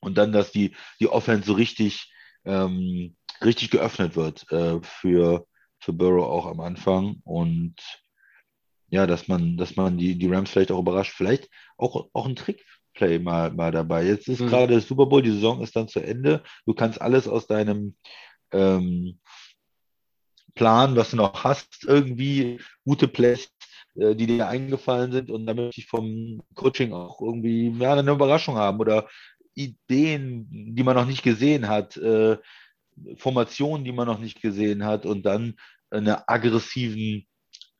und dann, dass die, die Offense so richtig, ähm, richtig geöffnet wird äh, für, für Burrow auch am Anfang und ja, dass man, dass man die, die Rams vielleicht auch überrascht. Vielleicht auch, auch ein Trick Play mal, mal dabei. Jetzt ist mhm. gerade Super Bowl, die Saison ist dann zu Ende. Du kannst alles aus deinem ähm, Plan, was du noch hast, irgendwie gute Plays, äh, die dir eingefallen sind und damit ich vom Coaching auch irgendwie ja, eine Überraschung haben oder Ideen, die man noch nicht gesehen hat, äh, Formationen, die man noch nicht gesehen hat und dann einen aggressiven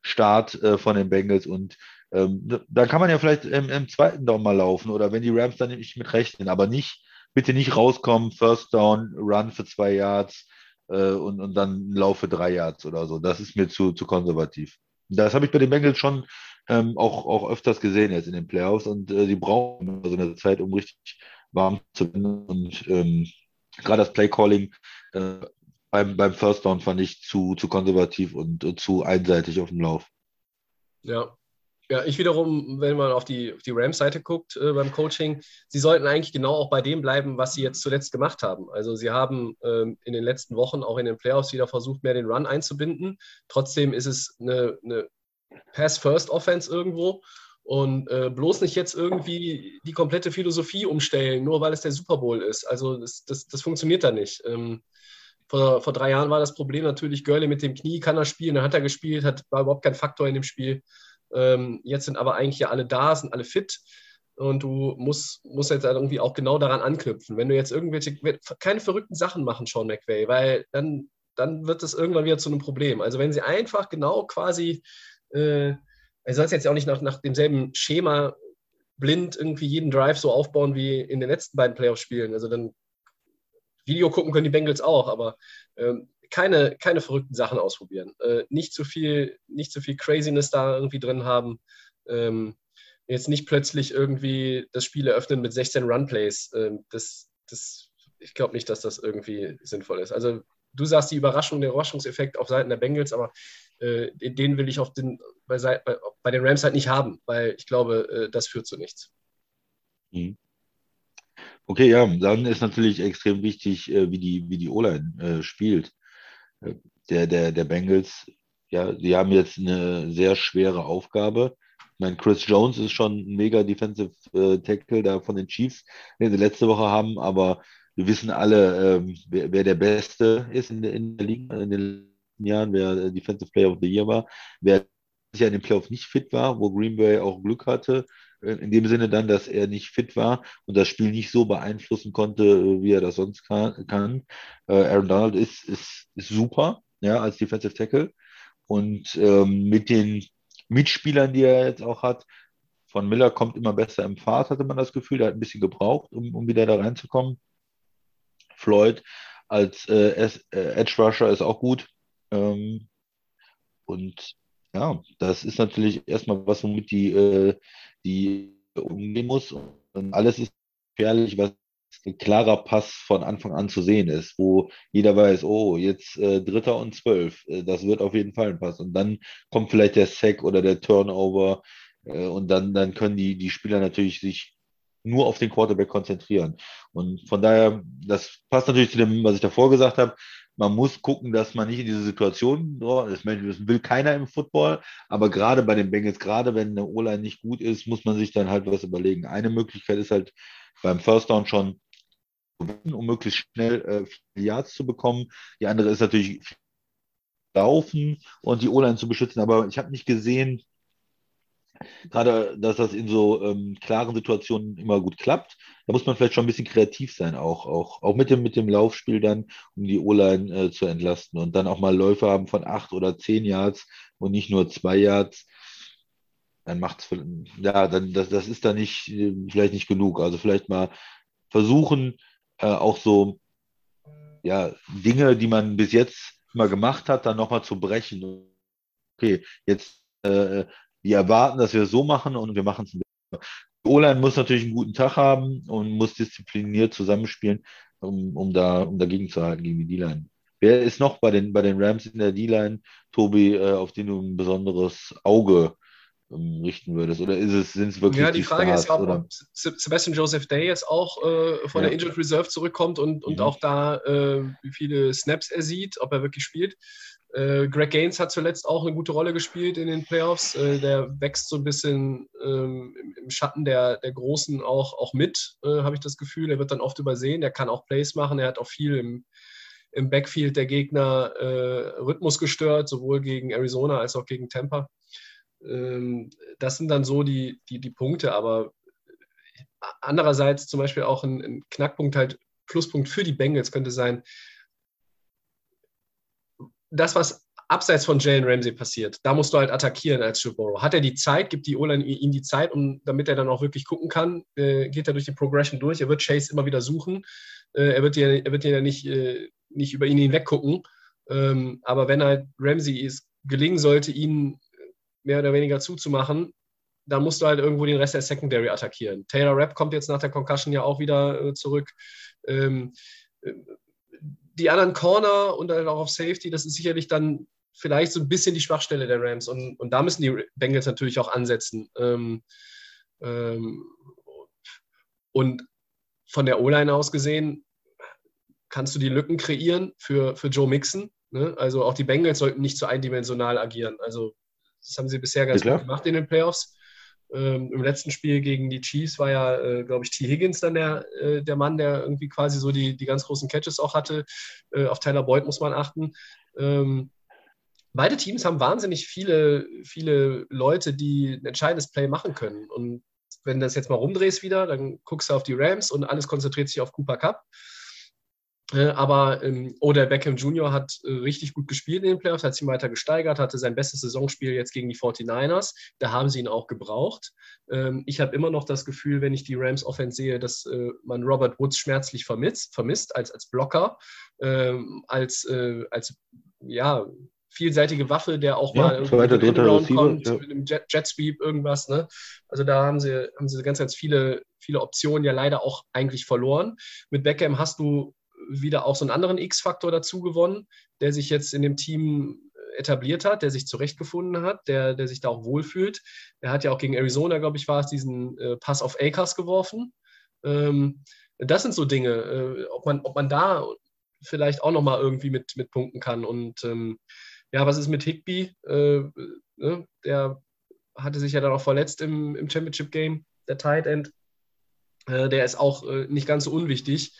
Start äh, von den Bengals und ähm, da kann man ja vielleicht im, im, zweiten Down mal laufen oder wenn die Rams dann nicht mit rechnen, aber nicht, bitte nicht rauskommen, First Down, Run für zwei Yards äh, und, und dann Lauf für drei Yards oder so. Das ist mir zu, zu konservativ. Das habe ich bei den Bengals schon ähm, auch, auch öfters gesehen jetzt in den Playoffs und äh, die brauchen so eine Zeit, um richtig warm zu werden. Und ähm, gerade das Playcalling äh, beim, beim First Down fand ich zu, zu konservativ und uh, zu einseitig auf dem Lauf. Ja, ja, ich wiederum, wenn man auf die, auf die Rams-Seite guckt äh, beim Coaching, sie sollten eigentlich genau auch bei dem bleiben, was sie jetzt zuletzt gemacht haben. Also sie haben ähm, in den letzten Wochen auch in den Playoffs wieder versucht, mehr den Run einzubinden. Trotzdem ist es eine, eine Pass-First-Offense irgendwo und äh, bloß nicht jetzt irgendwie die komplette Philosophie umstellen, nur weil es der Super Bowl ist. Also das, das, das funktioniert da nicht. Ähm, vor, vor drei Jahren war das Problem natürlich, Görle mit dem Knie kann er spielen, dann hat er gespielt, hat, war überhaupt kein Faktor in dem Spiel. Ähm, jetzt sind aber eigentlich ja alle da, sind alle fit. Und du musst, musst jetzt halt irgendwie auch genau daran anknüpfen. Wenn du jetzt irgendwelche, keine verrückten Sachen machen, Sean McVay, weil dann, dann wird es irgendwann wieder zu einem Problem. Also wenn sie einfach genau quasi, äh, er soll es jetzt auch nicht nach, nach demselben Schema blind irgendwie jeden Drive so aufbauen wie in den letzten beiden Playoff-Spielen. Also dann Video gucken können die Bengals auch, aber ähm, keine, keine verrückten Sachen ausprobieren. Äh, nicht zu viel, nicht zu viel Craziness da irgendwie drin haben. Ähm, jetzt nicht plötzlich irgendwie das Spiel eröffnen mit 16 Runplays. Ähm, das, das, ich glaube nicht, dass das irgendwie sinnvoll ist. Also du sagst die Überraschung, der Überraschungseffekt auf Seiten der Bengals, aber äh, den will ich auf den, bei, bei, bei, den Rams halt nicht haben, weil ich glaube, äh, das führt zu nichts. Mhm. Okay, ja, dann ist natürlich extrem wichtig, äh, wie die, wie die O-Line äh, spielt. Der, der, der Bengals, ja, sie haben jetzt eine sehr schwere Aufgabe. Ich meine, Chris Jones ist schon ein mega Defensive äh, Tackle da von den Chiefs, den sie letzte Woche haben, aber wir wissen alle, ähm, wer, wer, der Beste ist in, der, in der Liga in den letzten Jahren, wer Defensive Player of the Year war, wer ja in den Playoffs nicht fit war, wo Green Bay auch Glück hatte, äh, in dem Sinne dann, dass er nicht fit war und das Spiel nicht so beeinflussen konnte, äh, wie er das sonst kann. Äh, Aaron Donald ist, ist, ist super, ja, als Defensive Tackle. Und ähm, mit den Mitspielern, die er jetzt auch hat, von Miller kommt immer besser im Fahrt, hatte man das Gefühl. Der hat ein bisschen gebraucht, um, um wieder da reinzukommen. Floyd als äh, Edge Rusher ist auch gut. Ähm, und ja, das ist natürlich erstmal was, womit die, äh, die umgehen muss. Und alles ist gefährlich, was ein klarer Pass von Anfang an zu sehen ist, wo jeder weiß, oh, jetzt äh, Dritter und Zwölf, äh, das wird auf jeden Fall ein Pass. Und dann kommt vielleicht der Sack oder der Turnover äh, und dann, dann können die, die Spieler natürlich sich nur auf den Quarterback konzentrieren. Und von daher, das passt natürlich zu dem, was ich davor gesagt habe, man muss gucken, dass man nicht in diese Situation, das will keiner im Football, aber gerade bei den Bengals, gerade wenn eine O-Line nicht gut ist, muss man sich dann halt was überlegen. Eine Möglichkeit ist halt beim First Down schon, um möglichst schnell äh, viele Yards zu bekommen. Die andere ist natürlich laufen und die O-Line zu beschützen, aber ich habe nicht gesehen, gerade, dass das in so ähm, klaren Situationen immer gut klappt. Da muss man vielleicht schon ein bisschen kreativ sein, auch, auch, auch mit, dem, mit dem Laufspiel dann, um die O-Line äh, zu entlasten und dann auch mal Läufe haben von acht oder zehn Yards und nicht nur zwei Yards. Dann macht es, ja, dann, das, das ist dann nicht, äh, vielleicht nicht genug. Also vielleicht mal versuchen, äh, auch so, ja, Dinge, die man bis jetzt immer gemacht hat, dann nochmal zu brechen. Okay, jetzt äh, die erwarten, dass wir so machen und wir machen es. Die O-Line muss natürlich einen guten Tag haben und muss diszipliniert zusammenspielen, um, um, da, um dagegen zu halten gegen die D-Line. Wer ist noch bei den, bei den Rams in der D-Line, Tobi, äh, auf den du ein besonderes Auge richten würdest? Oder ist es, sind es wirklich Ja, die, die Frage Stars, ist, ob, ob Sebastian Joseph Day jetzt auch äh, von ja. der Injured Reserve zurückkommt und, und mhm. auch da, äh, wie viele Snaps er sieht, ob er wirklich spielt. Äh, Greg Gaines hat zuletzt auch eine gute Rolle gespielt in den Playoffs. Äh, der wächst so ein bisschen ähm, im, Schatten der, der Großen auch, auch mit, äh, habe ich das Gefühl. Er wird dann oft übersehen. Er kann auch Plays machen. Er hat auch viel im, im Backfield der Gegner äh, Rhythmus gestört, sowohl gegen Arizona als auch gegen Tampa. Ähm, das sind dann so die, die, die Punkte. Aber andererseits zum Beispiel auch ein, ein Knackpunkt, halt Pluspunkt für die Bengals könnte sein, das, was abseits von Jalen Ramsey passiert, da musst du halt attackieren als Burrow. Hat er die Zeit, gibt die O-Line ihm die Zeit, um, damit er dann auch wirklich gucken kann, äh, geht er durch die Progression durch, er wird Chase immer wieder suchen, äh, er wird ja, er wird ja nicht, äh, nicht über ihn hinweg gucken, ähm, aber wenn halt Ramsey es gelingen sollte, ihn mehr oder weniger zuzumachen, da musst du halt irgendwo den Rest der Secondary attackieren. Taylor Rapp kommt jetzt nach der Concussion ja auch wieder äh, zurück. Ähm, die anderen Corner und dann auch auf Safety, das ist sicherlich dann vielleicht so ein bisschen die Schwachstelle der Rams. Und, und da müssen die Bengals natürlich auch ansetzen. Ähm, ähm, und von der O-Line aus gesehen, kannst du die Lücken kreieren für, für Joe Mixon. Ne? Also auch die Bengals sollten nicht so eindimensional agieren. Also das haben sie bisher ganz ja, gut gemacht in den Playoffs. Ähm, Im letzten Spiel gegen die Chiefs war ja, äh, glaube ich, T. Higgins dann der, äh, der Mann, der irgendwie quasi so die, die ganz großen Catches auch hatte. Äh, auf Tyler Boyd muss man achten. Ähm, beide Teams haben wahnsinnig viele, viele Leute, die ein entscheidendes Play machen können. Und wenn du das jetzt mal rumdrehst wieder, dann guckst du auf die Rams und alles konzentriert sich auf Cooper Cup. Äh, aber ähm, Odell Beckham Jr. hat äh, richtig gut gespielt in den Playoffs, hat sich weiter gesteigert, hatte sein bestes Saisonspiel jetzt gegen die 49ers. Da haben sie ihn auch gebraucht. Ähm, ich habe immer noch das Gefühl, wenn ich die Rams Offense sehe, dass äh, man Robert Woods schmerzlich vermisst, vermisst als, als Blocker, ähm, als, äh, als ja, vielseitige Waffe, der auch ja, mal zweiter, dritter kommt, ja. mit einem Jet, Jet, Sweep, irgendwas. Ne? Also da haben sie, haben sie ganz, ganz viele, viele Optionen ja leider auch eigentlich verloren. Mit Beckham hast du wieder auch so einen anderen X-Faktor dazu gewonnen, der sich jetzt in dem Team etabliert hat, der sich zurechtgefunden hat, der, der sich da auch wohlfühlt. Er hat ja auch gegen Arizona, glaube ich, war es, diesen äh, Pass auf Akers geworfen. Ähm, das sind so Dinge, äh, ob, man, ob man da vielleicht auch nochmal irgendwie mit, mit punkten kann. Und ähm, ja, was ist mit Higby? Äh, ne? Der hatte sich ja dann auch verletzt im, im Championship-Game, der Tight End. Äh, der ist auch äh, nicht ganz so unwichtig.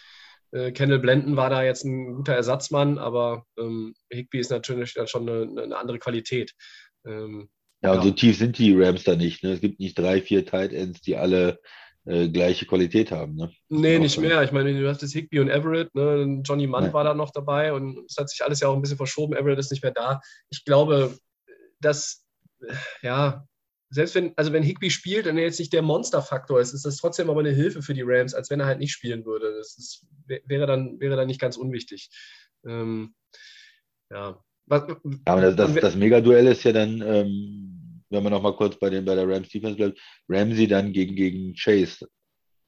Äh, Kendall Blenden war da jetzt ein guter Ersatzmann, aber ähm, Higby ist natürlich dann schon eine, eine andere Qualität. Ähm, ja, und ja. so tief sind die Rams da nicht. Ne? Es gibt nicht drei, vier Tight Ends, die alle äh, gleiche Qualität haben. Ne? Nee, nicht mehr. Ich meine, du hast jetzt Higby und Everett, ne? Johnny Mann ja. war da noch dabei und es hat sich alles ja auch ein bisschen verschoben. Everett ist nicht mehr da. Ich glaube, dass, ja, selbst wenn, also wenn Higby spielt und er jetzt nicht der Monsterfaktor ist, ist das trotzdem aber eine Hilfe für die Rams, als wenn er halt nicht spielen würde. Das ist, wäre, dann, wäre dann nicht ganz unwichtig. Ähm, ja. Was, aber das, das, das Megaduell ist ja dann, ähm, wenn man nochmal kurz bei, den, bei der Rams Defense bleibt, Ramsey dann gegen, gegen Chase.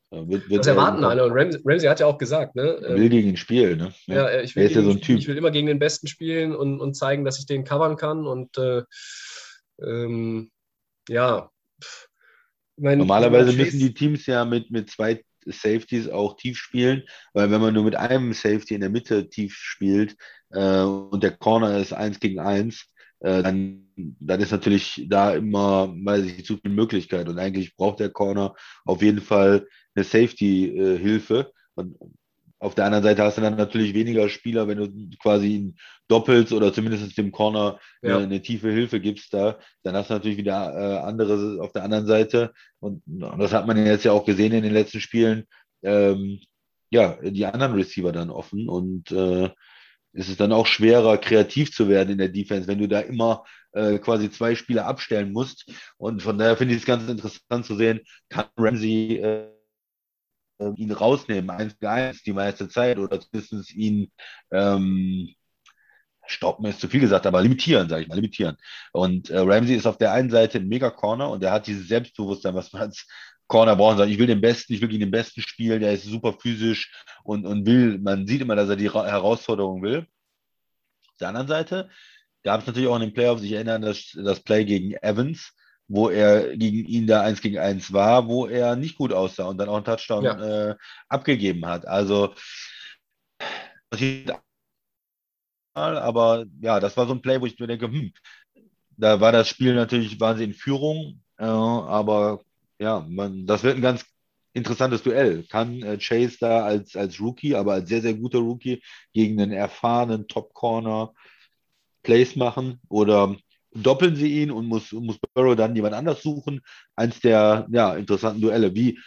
Wird, wird das erwarten alle. Und Ramsey, Ramsey, hat ja auch gesagt, ne? will gegen ihn spielen, ne? Ja, ich will, gegen, ja so ein typ. ich will immer gegen den Besten spielen und, und zeigen, dass ich den covern kann. Und äh, ähm, ja. Mein, Normalerweise müssen die Teams ja mit, mit zwei Safeties auch tief spielen, weil wenn man nur mit einem Safety in der Mitte tief spielt, äh, und der Corner ist eins gegen eins, äh, dann, dann ist natürlich da immer, weiß ich, zu viel Möglichkeit. Und eigentlich braucht der Corner auf jeden Fall eine Safety-Hilfe. Und auf der anderen Seite hast du dann natürlich weniger Spieler, wenn du quasi ihn doppelst oder zumindest dem Corner ja. eine, eine, tiefe Hilfe gibst da, dann hast du natürlich wieder äh, andere auf der anderen Seite. Und, und, das hat man jetzt ja auch gesehen in den letzten Spielen. Ähm, ja, die anderen Receiver dann offen und äh, es ist dann auch schwerer, kreativ zu werden in der Defense, wenn du da immer äh, quasi zwei Spieler abstellen musst. Und von daher finde ich es ganz interessant zu sehen, kann Ramsey äh, ihn rausnehmen, eins gegen eins die meiste Zeit oder zumindest ihn ähm, stoppen ist zu viel gesagt, aber limitieren, sage ich mal, limitieren. Und äh, Ramsey ist auf der einen Seite ein mega Corner und er hat dieses Selbstbewusstsein, was man als Corner brauchen, sagt, ich will den Besten, ich will gegen den Besten spielen, der ist super physisch und, und will, man sieht immer, dass er die Herausforderung will. Auf der anderen Seite gab es natürlich auch in den Playoffs, ich erinnere an das, das Play gegen Evans, wo er gegen ihn da eins gegen eins war, wo er nicht gut aussah und dann auch einen Touchdown ja. äh, abgegeben hat. Also aber ja, das war so ein Play, wo ich mir denke, hm, da war das Spiel natürlich, waren sie in Führung, äh, aber ja, man, das wird ein ganz interessantes Duell. Kann äh, Chase da als, als Rookie, aber als sehr, sehr guter Rookie gegen einen erfahrenen Top-Corner Plays machen oder doppeln sie ihn und muss, muss Burrow dann jemand anders suchen? Eins der ja, interessanten Duelle. Wie,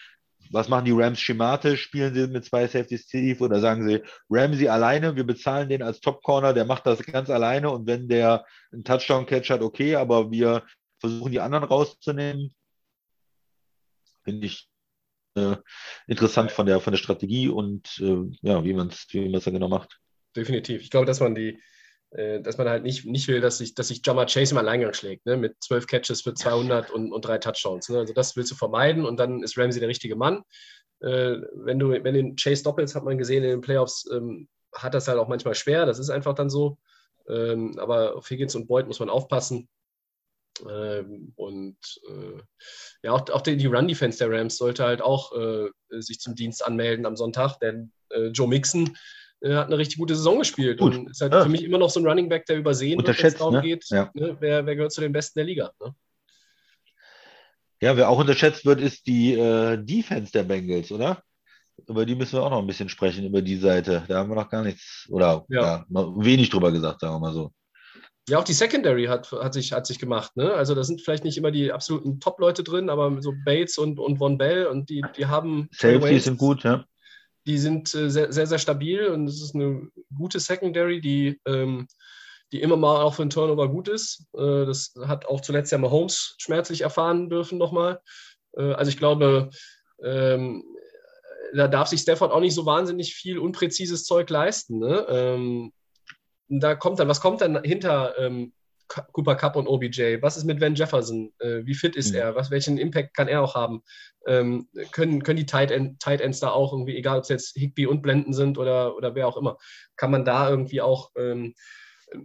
was machen die Rams schematisch? Spielen sie mit zwei Safeties tief oder sagen sie, Ramsey alleine, wir bezahlen den als Top-Corner, der macht das ganz alleine und wenn der einen Touchdown-Catch hat, okay, aber wir versuchen die anderen rauszunehmen finde ich äh, interessant von der, von der Strategie und äh, ja, wie man es wie dann genau macht. Definitiv. Ich glaube, dass man die, dass man halt nicht, nicht will, dass sich, dass sich Jammer Chase im Alleingang schlägt, ne? mit zwölf Catches für 200 und, und drei Touchdowns. Ne? Also das willst du vermeiden und dann ist Ramsey der richtige Mann. Äh, wenn du, wenn den Chase doppelst, hat man gesehen in den Playoffs, ähm, hat das halt auch manchmal schwer. Das ist einfach dann so. Ähm, aber auf Higgins und Boyd muss man aufpassen. Ähm, und äh, ja, auch, auch die, die Run-Defense der Rams sollte halt auch äh, sich zum Dienst anmelden am Sonntag, denn äh, Joe Mixon äh, hat eine richtig gute Saison gespielt Gut. und ist halt ja. für mich immer noch so ein Running Back, der übersehen wird, wenn es darum ne? geht, ja. ne? wer, wer, gehört zu den Besten der Liga. Ne? Ja, wer auch unterschätzt wird, ist die äh, Defense der Bengals, oder? Über die müssen wir auch noch ein bisschen sprechen, über die Seite. Da haben wir noch gar nichts, oder ja. wenig drüber gesagt, sagen wir mal so. Ja, auch die Secondary hat, hat, sich, hat sich gemacht. Ne? Also da sind vielleicht nicht immer die absoluten Top-Leute drin, aber so Bates und, und Von Bell und die, die haben. Safety sind gut, ja. Die sind äh, sehr, sehr, sehr stabil und es ist eine gute Secondary, die, ähm, die immer mal auch für einen Turnover gut ist. Äh, das hat auch zuletzt ja Mahomes schmerzlich erfahren dürfen nochmal. Äh, also ich glaube, ähm, da darf sich Stafford auch nicht so wahnsinnig viel unpräzises Zeug leisten. Ne? Ähm, da kommt dann, was kommt dann hinter ähm, Cooper Cup und OBJ? Was ist mit Van Jefferson? Äh, wie fit ist mhm. er? Was, welchen Impact kann er auch haben? Ähm, können, können die Tight, End, Tight Ends da auch irgendwie, egal ob es jetzt Higby und Blenden sind oder, oder wer auch immer, kann man da irgendwie auch ähm,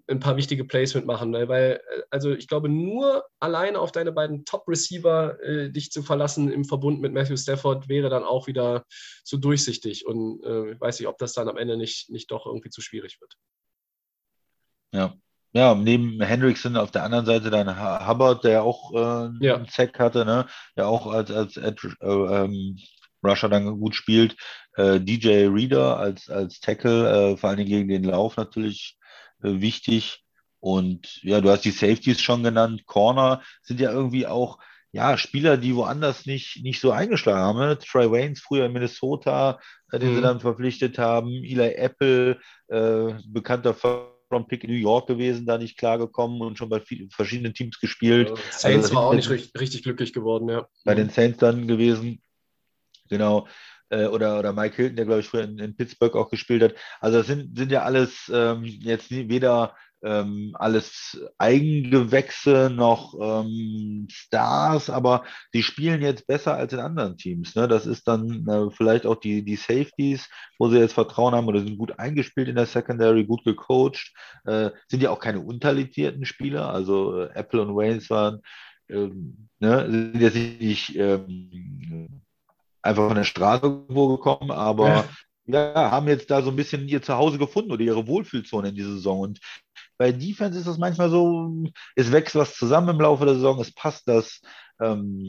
ein paar wichtige Plays mitmachen? Ne? Weil, äh, also ich glaube, nur alleine auf deine beiden Top-Receiver äh, dich zu verlassen im Verbund mit Matthew Stafford wäre dann auch wieder zu durchsichtig und äh, ich weiß nicht, ob das dann am Ende nicht, nicht doch irgendwie zu schwierig wird. Ja. Ja, neben Hendrickson auf der anderen Seite dann Hubbard, der auch äh, ja. einen Sack hatte, ne? der auch als, als Ed, äh, ähm, Rusher dann gut spielt. Äh, DJ Reader als, als Tackle, äh, vor allen Dingen gegen den Lauf natürlich äh, wichtig. Und ja, du hast die Safeties schon genannt. Corner sind ja irgendwie auch ja, Spieler, die woanders nicht, nicht so eingeschlagen haben. Ne? Trey Waynes früher in Minnesota, äh, den mhm. sie dann verpflichtet haben. Eli Apple, äh, bekannter Round Pick in New York gewesen, da nicht klargekommen und schon bei vielen, verschiedenen Teams gespielt. Ja, Saints also, war auch nicht richtig, richtig, glücklich geworden, ja. Bei den Saints dann gewesen. Genau. Äh, oder, oder Mike Hilton, der glaube ich früher in, in, Pittsburgh auch gespielt hat. Also das sind, sind ja alles ähm, jetzt nie, weder ähm, alles Eigengewächse noch ähm, Stars, aber die spielen jetzt besser als in anderen Teams. Ne? Das ist dann äh, vielleicht auch die, die Safeties, wo sie jetzt Vertrauen haben oder sind gut eingespielt in der Secondary, gut gecoacht, äh, sind ja auch keine untalentierten Spieler. Also äh, Apple und Waynes waren, ähm, ne, sind jetzt nicht ähm, einfach von der Straße irgendwo gekommen, aber ja ja, haben jetzt da so ein bisschen ihr Zuhause gefunden oder ihre Wohlfühlzone in dieser Saison. Und bei Defense ist das manchmal so, es wächst was zusammen im Laufe der Saison, es passt das, ähm,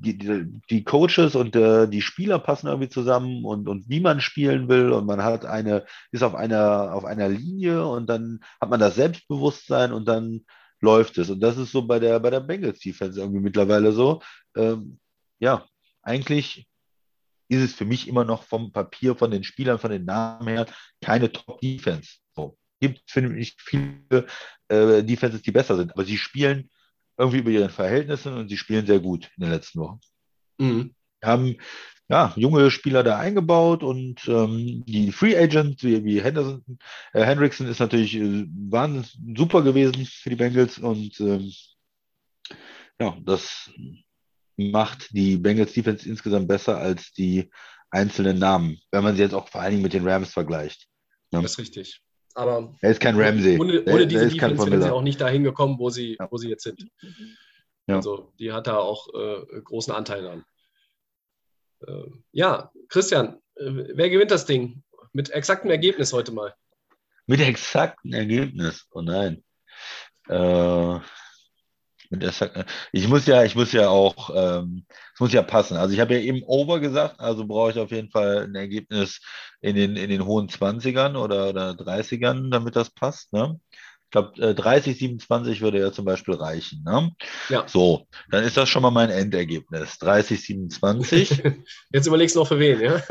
die, die, die, Coaches und äh, die Spieler passen irgendwie zusammen und, und wie man spielen will und man hat eine, ist auf einer, auf einer Linie und dann hat man das Selbstbewusstsein und dann läuft es. Und das ist so bei der, bei der Bengals Defense irgendwie mittlerweile so. Ähm, ja, eigentlich ist es für mich immer noch vom Papier, von den Spielern, von den Namen her keine Top-Defense. Gibt, finde ich, viele äh, Defenses, die besser sind, aber sie spielen irgendwie über ihren Verhältnissen und sie spielen sehr gut in den letzten Wochen. Mhm. Haben ja, junge Spieler da eingebaut und ähm, die Free Agent wie, wie Henderson, äh, Hendrickson ist natürlich äh, waren super gewesen für die Bengals und ähm, ja, das macht die Bengals Defense insgesamt besser als die einzelnen Namen, wenn man sie jetzt auch vor allen Dingen mit den Rams vergleicht. Ja. Das ist richtig. Aber er ist kein Ramsey. Ohne, ohne diese Defense wären sie auch nicht dahin gekommen, wo sie, ja. wo sie jetzt sind. Ja. Also die hat da auch äh, großen Anteil an. Äh, ja, Christian, äh, wer gewinnt das Ding? Mit exaktem Ergebnis heute mal. Mit exaktem Ergebnis? Oh nein. Äh, ich muss ja, ich muss ja auch, ähm, es muss ja passen. Also ich habe ja eben Over gesagt, also brauche ich auf jeden Fall ein Ergebnis in den, in den hohen 20ern oder, oder 30ern, damit das passt. Ne? Ich glaube, 30, 27 würde ja zum Beispiel reichen. Ne? Ja. So, dann ist das schon mal mein Endergebnis. 30, 27. Jetzt überlegst du noch für wen, ja?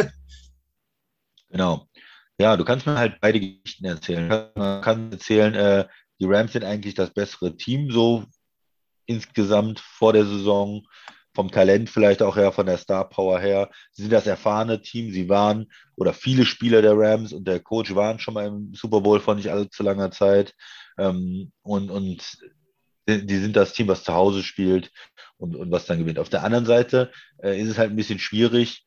Genau. Ja, du kannst mir halt beide Geschichten erzählen. Man kann erzählen, äh, die Rams sind eigentlich das bessere Team, so insgesamt vor der Saison, vom Talent vielleicht auch her, von der Star Power her. Sie sind das erfahrene Team. Sie waren, oder viele Spieler der Rams und der Coach waren schon mal im Super Bowl vor nicht allzu langer Zeit. Ähm, und, und die sind das Team, was zu Hause spielt und, und was dann gewinnt. Auf der anderen Seite äh, ist es halt ein bisschen schwierig,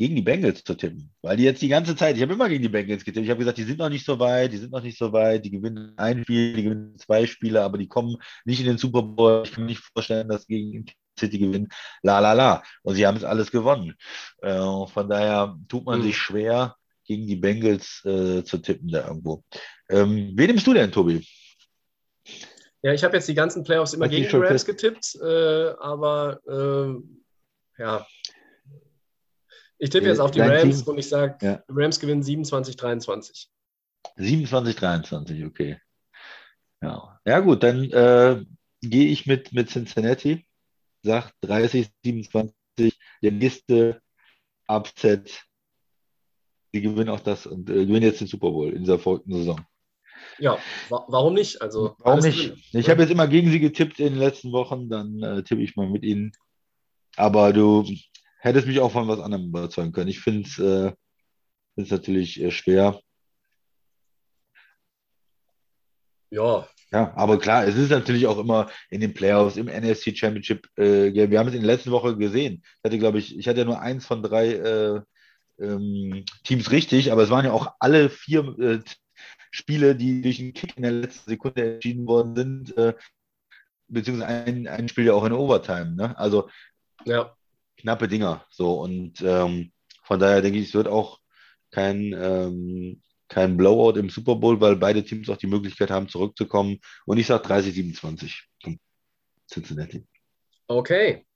gegen die Bengals zu tippen. Weil die jetzt die ganze Zeit, ich habe immer gegen die Bengals getippt. Ich habe gesagt, die sind noch nicht so weit, die sind noch nicht so weit, die gewinnen ein Spiel, die gewinnen zwei Spiele, aber die kommen nicht in den Super Bowl. Ich kann mir nicht vorstellen, dass gegen City gewinnen. La la la. Und sie haben es alles gewonnen. Äh, von daher tut man mhm. sich schwer, gegen die Bengals äh, zu tippen da irgendwo. Ähm, wen nimmst du denn, Tobi? Ja, ich habe jetzt die ganzen Playoffs immer gegen die Rams getippt, äh, aber äh, ja, ich tippe jetzt auf die Rams Team? und ich sage, ja. Rams gewinnen 27, 23. 27, 23, okay. Ja, ja gut, dann äh, gehe ich mit, mit Cincinnati, sag 30, 27, der nächste Upset. Die gewinnen auch das und äh, gewinnen jetzt den Super Bowl in dieser folgenden Saison. Ja, wa warum nicht? Also, warum nicht? Drin. Ich habe jetzt immer gegen sie getippt in den letzten Wochen, dann äh, tippe ich mal mit ihnen. Aber du hätte es mich auch von was anderem überzeugen können. Ich finde es äh, natürlich äh, schwer. Ja. Ja, aber klar, es ist natürlich auch immer in den Playoffs, im NFC Championship. Äh, wir haben es in der letzten Woche gesehen. Ich hatte, glaube ich, ich hatte ja nur eins von drei äh, ähm, Teams richtig, aber es waren ja auch alle vier äh, Spiele, die durch einen Kick in der letzten Sekunde entschieden worden sind, äh, beziehungsweise ein, ein Spiel ja auch in Overtime. Ne? Also ja knappe Dinger. So und ähm, von daher denke ich, es wird auch kein, ähm, kein Blowout im Super Bowl, weil beide Teams auch die Möglichkeit haben, zurückzukommen. Und ich sage 30-27 Cincinnati. Okay.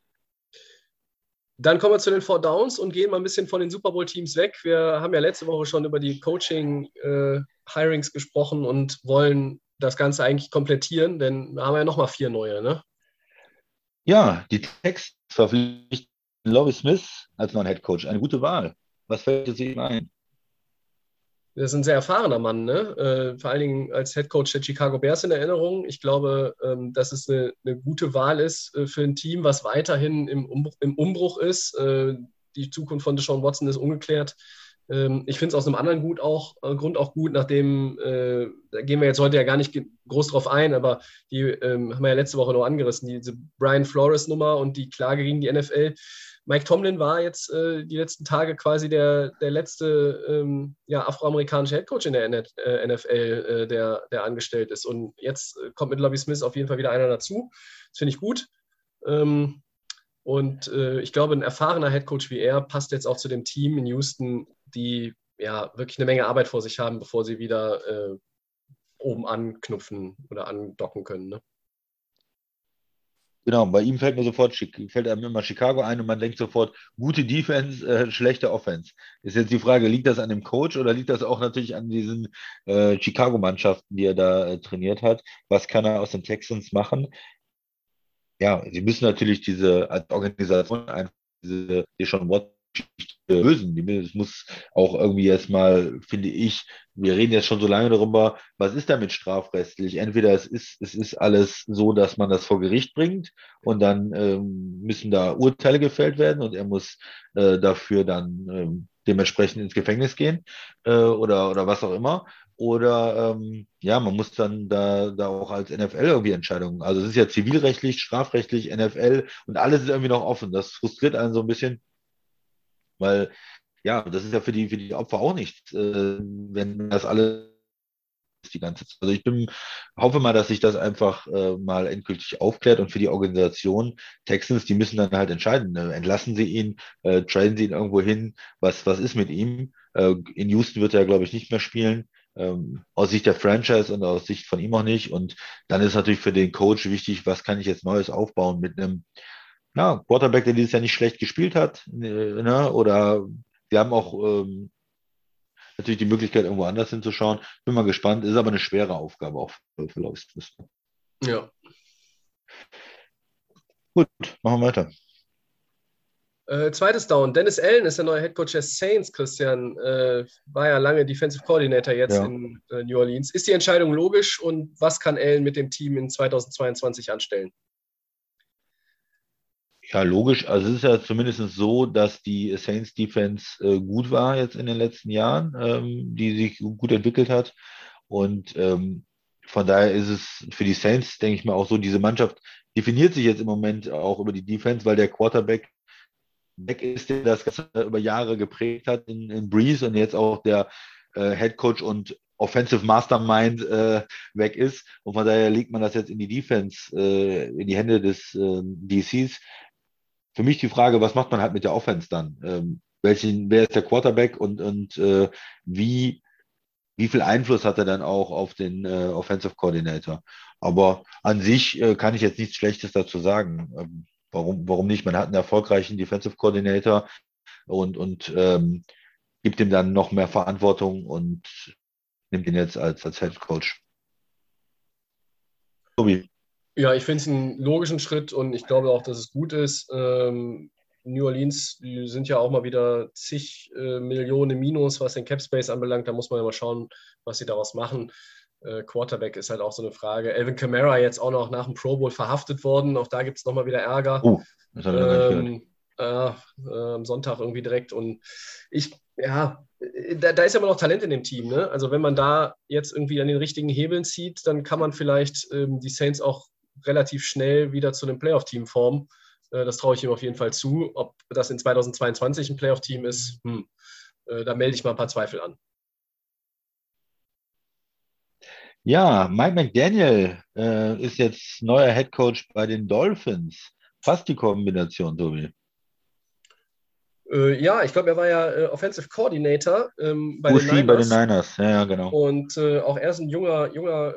Dann kommen wir zu den Four Downs und gehen mal ein bisschen von den Super Bowl-Teams weg. Wir haben ja letzte Woche schon über die Coaching-Hirings äh, gesprochen und wollen das Ganze eigentlich komplettieren, denn wir haben ja nochmal vier neue, ne? Ja, die Text verpflichten Lovie Smith als neuen Head Coach. Eine gute Wahl. Was fällt dir ihm ein? Das ist ein sehr erfahrener Mann, ne? Äh, vor allen Dingen als Head Coach der Chicago Bears in Erinnerung. Ich glaube, ähm, dass es eine, eine, gute Wahl ist äh, für ein Team, was weiterhin im Umbruch, im Umbruch ist. Äh, die Zukunft von Deshaun Watson ist ungeklärt. Ähm, ich finde es aus einem anderen gut auch, Grund auch gut, nachdem, da gehen wir jetzt heute ja gar nicht groß drauf ein, aber die ähm, haben wir ja letzte Woche noch angerissen, diese Brian Flores-Nummer und die Klage gegen die NFL. Mike Tomlin war jetzt äh, die letzten Tage quasi der, der letzte ähm, ja, afroamerikanische Headcoach in der NFL, äh, der, der angestellt ist. Und jetzt äh, kommt mit Lobby Smith auf jeden Fall wieder einer dazu. Das finde ich gut. Ähm, und äh, ich glaube, ein erfahrener Headcoach wie er passt jetzt auch zu dem Team in Houston, die ja, wirklich eine Menge Arbeit vor sich haben, bevor sie wieder äh, oben anknüpfen oder andocken können. Ne? Genau, bei ihm fällt mir sofort, fällt einem immer Chicago ein und man denkt sofort, gute Defense, äh, schlechte Offense. Ist jetzt die Frage, liegt das an dem Coach oder liegt das auch natürlich an diesen äh, Chicago-Mannschaften, die er da äh, trainiert hat? Was kann er aus den Texans machen? Ja, sie müssen natürlich diese als Organisation einfach diese, die schon Watt lösen. Es muss auch irgendwie jetzt mal, finde ich, wir reden jetzt schon so lange darüber, was ist damit strafrechtlich? Entweder es ist, es ist alles so, dass man das vor Gericht bringt und dann ähm, müssen da Urteile gefällt werden und er muss äh, dafür dann ähm, dementsprechend ins Gefängnis gehen äh, oder, oder was auch immer. Oder ähm, ja, man muss dann da, da auch als NFL irgendwie Entscheidungen. Also es ist ja zivilrechtlich, strafrechtlich, NFL und alles ist irgendwie noch offen. Das frustriert einen so ein bisschen. Weil, ja, das ist ja für die, für die Opfer auch nichts, äh, wenn das alles die ganze Zeit. Also ich bin, hoffe mal, dass sich das einfach äh, mal endgültig aufklärt und für die Organisation Texans, die müssen dann halt entscheiden. Äh, entlassen sie ihn, äh, traden sie ihn irgendwo hin, was, was ist mit ihm? Äh, in Houston wird er, glaube ich, nicht mehr spielen. Ähm, aus Sicht der Franchise und aus Sicht von ihm auch nicht. Und dann ist natürlich für den Coach wichtig, was kann ich jetzt Neues aufbauen mit einem ja, Quarterback, der dieses Jahr nicht schlecht gespielt hat, äh, ne? oder wir haben auch ähm, natürlich die Möglichkeit, irgendwo anders hinzuschauen. Bin mal gespannt, ist aber eine schwere Aufgabe auch für, für Lois Ja. Gut, machen wir weiter. Äh, zweites Down. Dennis Allen ist der neue Headcoach der Saints, Christian. Äh, war ja lange Defensive Coordinator jetzt ja. in äh, New Orleans. Ist die Entscheidung logisch und was kann Allen mit dem Team in 2022 anstellen? Ja, logisch. Also es ist ja zumindest so, dass die Saints Defense äh, gut war jetzt in den letzten Jahren, ähm, die sich gut entwickelt hat. Und ähm, von daher ist es für die Saints, denke ich mal, auch so, diese Mannschaft definiert sich jetzt im Moment auch über die Defense, weil der Quarterback weg ist, der das Ganze über Jahre geprägt hat in, in Breeze und jetzt auch der äh, Head Coach und Offensive Mastermind äh, weg ist. Und von daher legt man das jetzt in die Defense, äh, in die Hände des äh, DCs für mich die Frage, was macht man halt mit der Offense dann? Ähm, welchen, wer ist der Quarterback und, und äh, wie, wie viel Einfluss hat er dann auch auf den äh, Offensive Coordinator? Aber an sich äh, kann ich jetzt nichts Schlechtes dazu sagen. Ähm, warum, warum nicht? Man hat einen erfolgreichen Defensive Coordinator und, und ähm, gibt ihm dann noch mehr Verantwortung und nimmt ihn jetzt als, als Head Coach. Tobi. Ja, ich finde es einen logischen Schritt und ich glaube auch, dass es gut ist. Ähm, New Orleans, die sind ja auch mal wieder zig äh, Millionen Minus, was den Cap Space anbelangt. Da muss man ja mal schauen, was sie daraus machen. Äh, Quarterback ist halt auch so eine Frage. Elvin Kamara jetzt auch noch nach dem Pro Bowl verhaftet worden. Auch da gibt es nochmal wieder Ärger. Oh, das habe ich ähm, äh, am Sonntag irgendwie direkt. Und ich, ja, da, da, ist ja immer noch Talent in dem Team. Ne? Also wenn man da jetzt irgendwie an den richtigen Hebeln zieht, dann kann man vielleicht ähm, die Saints auch relativ schnell wieder zu einem Playoff-Team formen. Äh, das traue ich ihm auf jeden Fall zu. Ob das in 2022 ein Playoff-Team ist, hm, äh, da melde ich mal ein paar Zweifel an. Ja, Mike McDaniel äh, ist jetzt neuer Head Coach bei den Dolphins. Fast die Kombination, Tobi. Äh, ja, ich glaube, er war ja äh, Offensive Coordinator ähm, bei, den Niners. bei den Niners. Ja, genau. Und äh, auch er ist ein junger, junger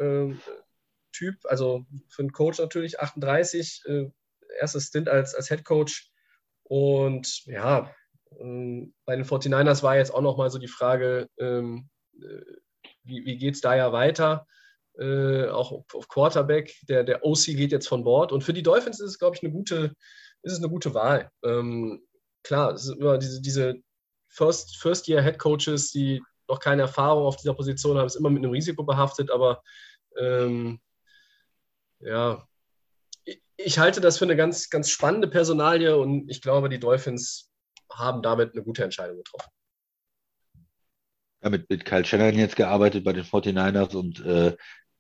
Typ, also für einen Coach natürlich, 38, äh, erstes Stint als, als Head Coach. Und ja, ähm, bei den 49ers war jetzt auch nochmal so die Frage, ähm, äh, wie, wie geht es da ja weiter? Äh, auch auf, Quarterback. Der, der OC geht jetzt von Bord. Und für die Dolphins ist es, glaube ich, eine gute, ist es eine gute Wahl. Ähm, klar, es ist immer diese, diese First, First-Year-Head Coaches, die noch keine Erfahrung auf dieser Position haben, ist immer mit einem Risiko behaftet, aber ähm, ja, ich halte das für eine ganz, ganz spannende Personalie und ich glaube, die Dolphins haben damit eine gute Entscheidung getroffen. Ja, mit, mit Kyle Shannon jetzt gearbeitet bei den 49ers und äh,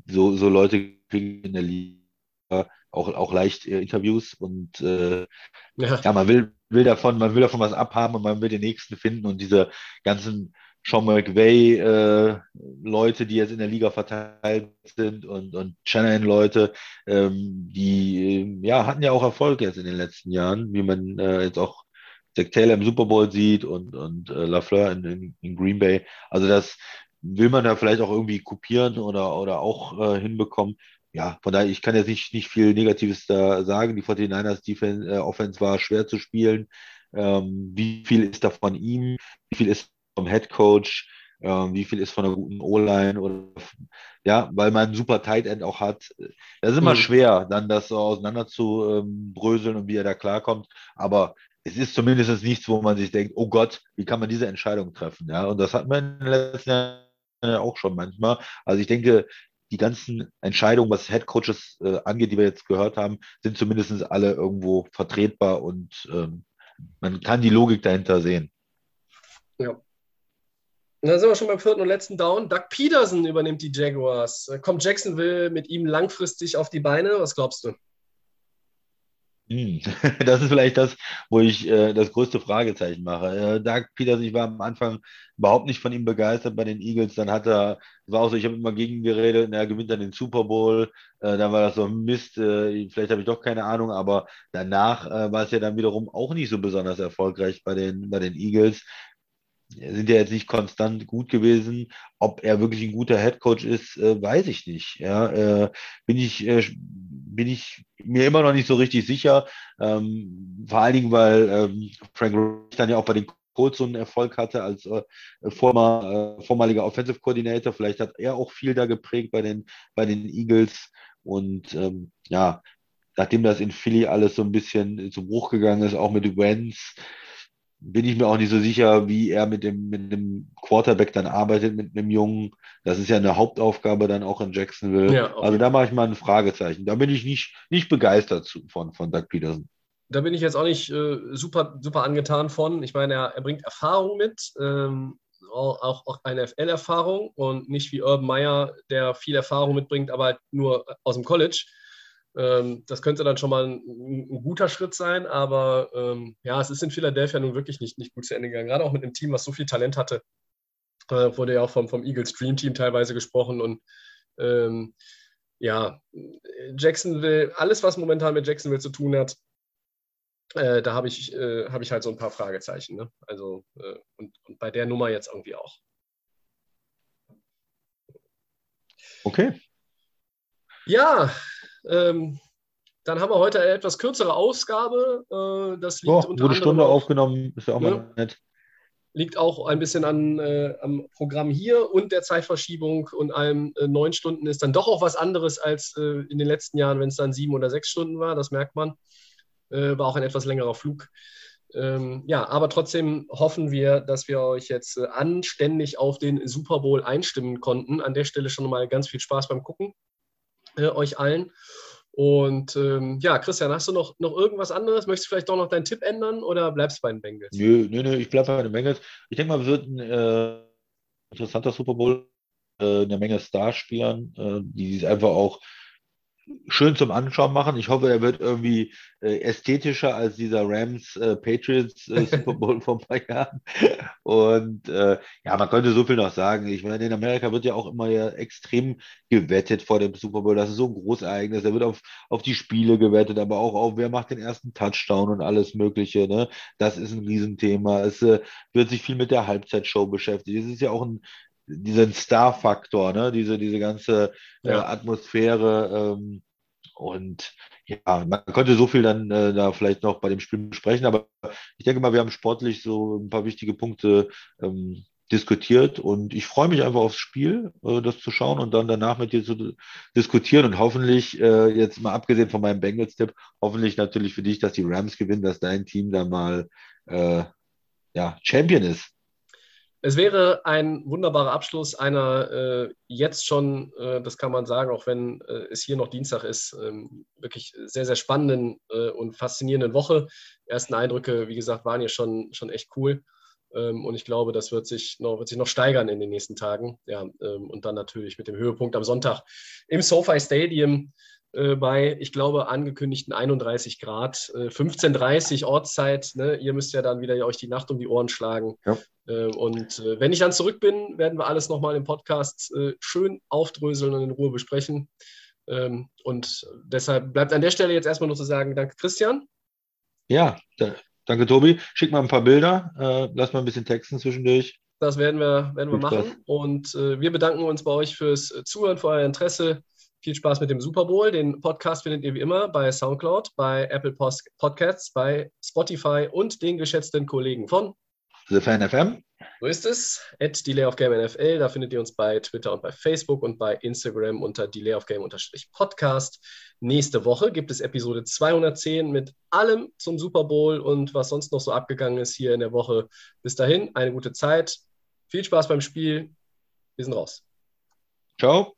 so, so Leute kriegen in der Liga auch, auch leicht äh, Interviews und äh, ja. ja. man will, will davon, man will davon was abhaben und man will den nächsten finden und diese ganzen Sean McVay äh, Leute, die jetzt in der Liga verteilt sind und, und Shannon Leute, ähm, die ja hatten ja auch Erfolg jetzt in den letzten Jahren, wie man äh, jetzt auch Zach Taylor im Super Bowl sieht und, und äh, Lafleur in, in, in Green Bay. Also das will man da vielleicht auch irgendwie kopieren oder, oder auch äh, hinbekommen. Ja, von daher, ich kann jetzt nicht, nicht viel Negatives da sagen. Die 49ers Defense, äh, Offense war schwer zu spielen. Ähm, wie viel ist da von ihm? Wie viel ist vom Head Coach? Ähm, wie viel ist von einer guten O-Line? Oder ja, weil man einen super Tight End auch hat. Das ist immer mhm. schwer, dann das so auseinander zu ähm, bröseln und wie er da klarkommt. Aber es ist zumindest nichts, wo man sich denkt, oh Gott, wie kann man diese Entscheidung treffen? Ja, und das hat man in den letzten Jahren auch schon manchmal. Also ich denke, die ganzen Entscheidungen, was Head Coaches äh, angeht, die wir jetzt gehört haben, sind zumindest alle irgendwo vertretbar und ähm, man kann die Logik dahinter sehen. Ja. Und dann sind wir schon beim vierten und letzten Down. Doug Peterson übernimmt die Jaguars. Kommt Jacksonville mit ihm langfristig auf die Beine? Was glaubst du? Hm. Das ist vielleicht das, wo ich äh, das größte Fragezeichen mache. Äh, Doug Peters, ich war am Anfang überhaupt nicht von ihm begeistert bei den Eagles. Dann hat er, war auch so, ich habe immer gegen geredet, er gewinnt dann den Super Bowl. Äh, dann war das so Mist, äh, vielleicht habe ich doch keine Ahnung, aber danach äh, war es ja dann wiederum auch nicht so besonders erfolgreich bei den, bei den Eagles sind ja jetzt nicht konstant gut gewesen. Ob er wirklich ein guter Headcoach ist, äh, weiß ich nicht. Ja, äh, bin ich äh, bin ich mir immer noch nicht so richtig sicher. Ähm, vor allen Dingen, weil ähm, Frank Reich dann ja auch bei den Colts so einen Erfolg hatte als äh, former, äh, vormaliger Offensive Coordinator. Vielleicht hat er auch viel da geprägt bei den bei den Eagles und ähm, ja. Nachdem das in Philly alles so ein bisschen zu Bruch gegangen ist, auch mit Wentz, bin ich mir auch nicht so sicher, wie er mit dem, mit dem Quarterback dann arbeitet, mit einem Jungen. Das ist ja eine Hauptaufgabe dann auch in Jacksonville. Ja, okay. Also da mache ich mal ein Fragezeichen. Da bin ich nicht, nicht begeistert von, von Doug Peterson. Da bin ich jetzt auch nicht äh, super, super angetan von. Ich meine, er, er bringt Erfahrung mit, ähm, auch, auch eine FL-Erfahrung und nicht wie Urban Meyer, der viel Erfahrung mitbringt, aber halt nur aus dem College. Ähm, das könnte dann schon mal ein, ein guter Schritt sein, aber ähm, ja, es ist in Philadelphia nun wirklich nicht, nicht gut zu Ende gegangen. Gerade auch mit einem Team, was so viel Talent hatte. Äh, wurde ja auch vom, vom Eagles Dream Team teilweise gesprochen und ähm, ja, Jacksonville, alles, was momentan mit Jacksonville zu tun hat, äh, da habe ich, äh, hab ich halt so ein paar Fragezeichen. Ne? Also, äh, und, und bei der Nummer jetzt irgendwie auch. Okay. Ja, ähm, dann haben wir heute eine etwas kürzere Ausgabe. Äh, das liegt oh, unter wurde Stunde auch, aufgenommen, ist ja auch ne, mal nett. Liegt auch ein bisschen an, äh, am Programm hier und der Zeitverschiebung und allem. Äh, neun Stunden ist dann doch auch was anderes als äh, in den letzten Jahren, wenn es dann sieben oder sechs Stunden war. Das merkt man. Äh, war auch ein etwas längerer Flug. Ähm, ja, aber trotzdem hoffen wir, dass wir euch jetzt äh, anständig auf den Super Bowl einstimmen konnten. An der Stelle schon mal ganz viel Spaß beim Gucken äh, euch allen. Und ähm, ja, Christian, hast du noch, noch irgendwas anderes? Möchtest du vielleicht doch noch deinen Tipp ändern oder bleibst du bei den Bengals? Nö, nö, nö ich bleibe bei den Bengals. Ich denke mal, wir wird ein äh, interessanter Super Bowl, äh, eine Menge Starspielern, äh, die sich einfach auch schön zum Anschauen machen. Ich hoffe, er wird irgendwie äh, ästhetischer als dieser Rams äh, Patriots äh, Super Bowl vor ein paar Jahren. Und äh, ja, man könnte so viel noch sagen. Ich meine, in Amerika wird ja auch immer ja extrem gewettet vor dem Super Bowl. Das ist so ein Großereignis. Da wird auf, auf die Spiele gewettet, aber auch auf, wer macht den ersten Touchdown und alles Mögliche. Ne? Das ist ein Riesenthema. Es äh, wird sich viel mit der Halbzeitshow beschäftigt. Es ist ja auch ein, diesen Star-Faktor, ne? diese, diese ganze äh, ja. Atmosphäre. Ähm, und ja, man könnte so viel dann äh, da vielleicht noch bei dem Spiel besprechen, aber ich denke mal, wir haben sportlich so ein paar wichtige Punkte ähm, diskutiert und ich freue mich einfach aufs Spiel, äh, das zu schauen und dann danach mit dir zu diskutieren und hoffentlich, äh, jetzt mal abgesehen von meinem Bengals-Tipp, hoffentlich natürlich für dich, dass die Rams gewinnen, dass dein Team dann mal äh, ja, Champion ist. Es wäre ein wunderbarer Abschluss einer äh, jetzt schon, äh, das kann man sagen, auch wenn äh, es hier noch Dienstag ist, ähm, wirklich sehr, sehr spannenden äh, und faszinierenden Woche. Die ersten Eindrücke, wie gesagt, waren hier schon, schon echt cool. Ähm, und ich glaube, das wird sich, noch, wird sich noch steigern in den nächsten Tagen. Ja, ähm, und dann natürlich mit dem Höhepunkt am Sonntag im SoFi Stadium äh, bei, ich glaube, angekündigten 31 Grad, äh, 15.30 Ortszeit. Ne? Ihr müsst ja dann wieder euch die Nacht um die Ohren schlagen. Ja. Äh, und äh, wenn ich dann zurück bin, werden wir alles nochmal im Podcast äh, schön aufdröseln und in Ruhe besprechen. Ähm, und deshalb bleibt an der Stelle jetzt erstmal nur zu sagen, danke Christian. Ja, Danke, Tobi. Schick mal ein paar Bilder. Lass mal ein bisschen texten zwischendurch. Das werden wir, werden wir machen. Und wir bedanken uns bei euch fürs Zuhören, für euer Interesse. Viel Spaß mit dem Super Bowl. Den Podcast findet ihr wie immer bei Soundcloud, bei Apple Post Podcasts, bei Spotify und den geschätzten Kollegen von The Fan FM. So ist es. At Delay of Game NFL. Da findet ihr uns bei Twitter und bei Facebook und bei Instagram unter Delay of Game Podcast. Nächste Woche gibt es Episode 210 mit allem zum Super Bowl und was sonst noch so abgegangen ist hier in der Woche. Bis dahin, eine gute Zeit. Viel Spaß beim Spiel. Wir sind raus. Ciao.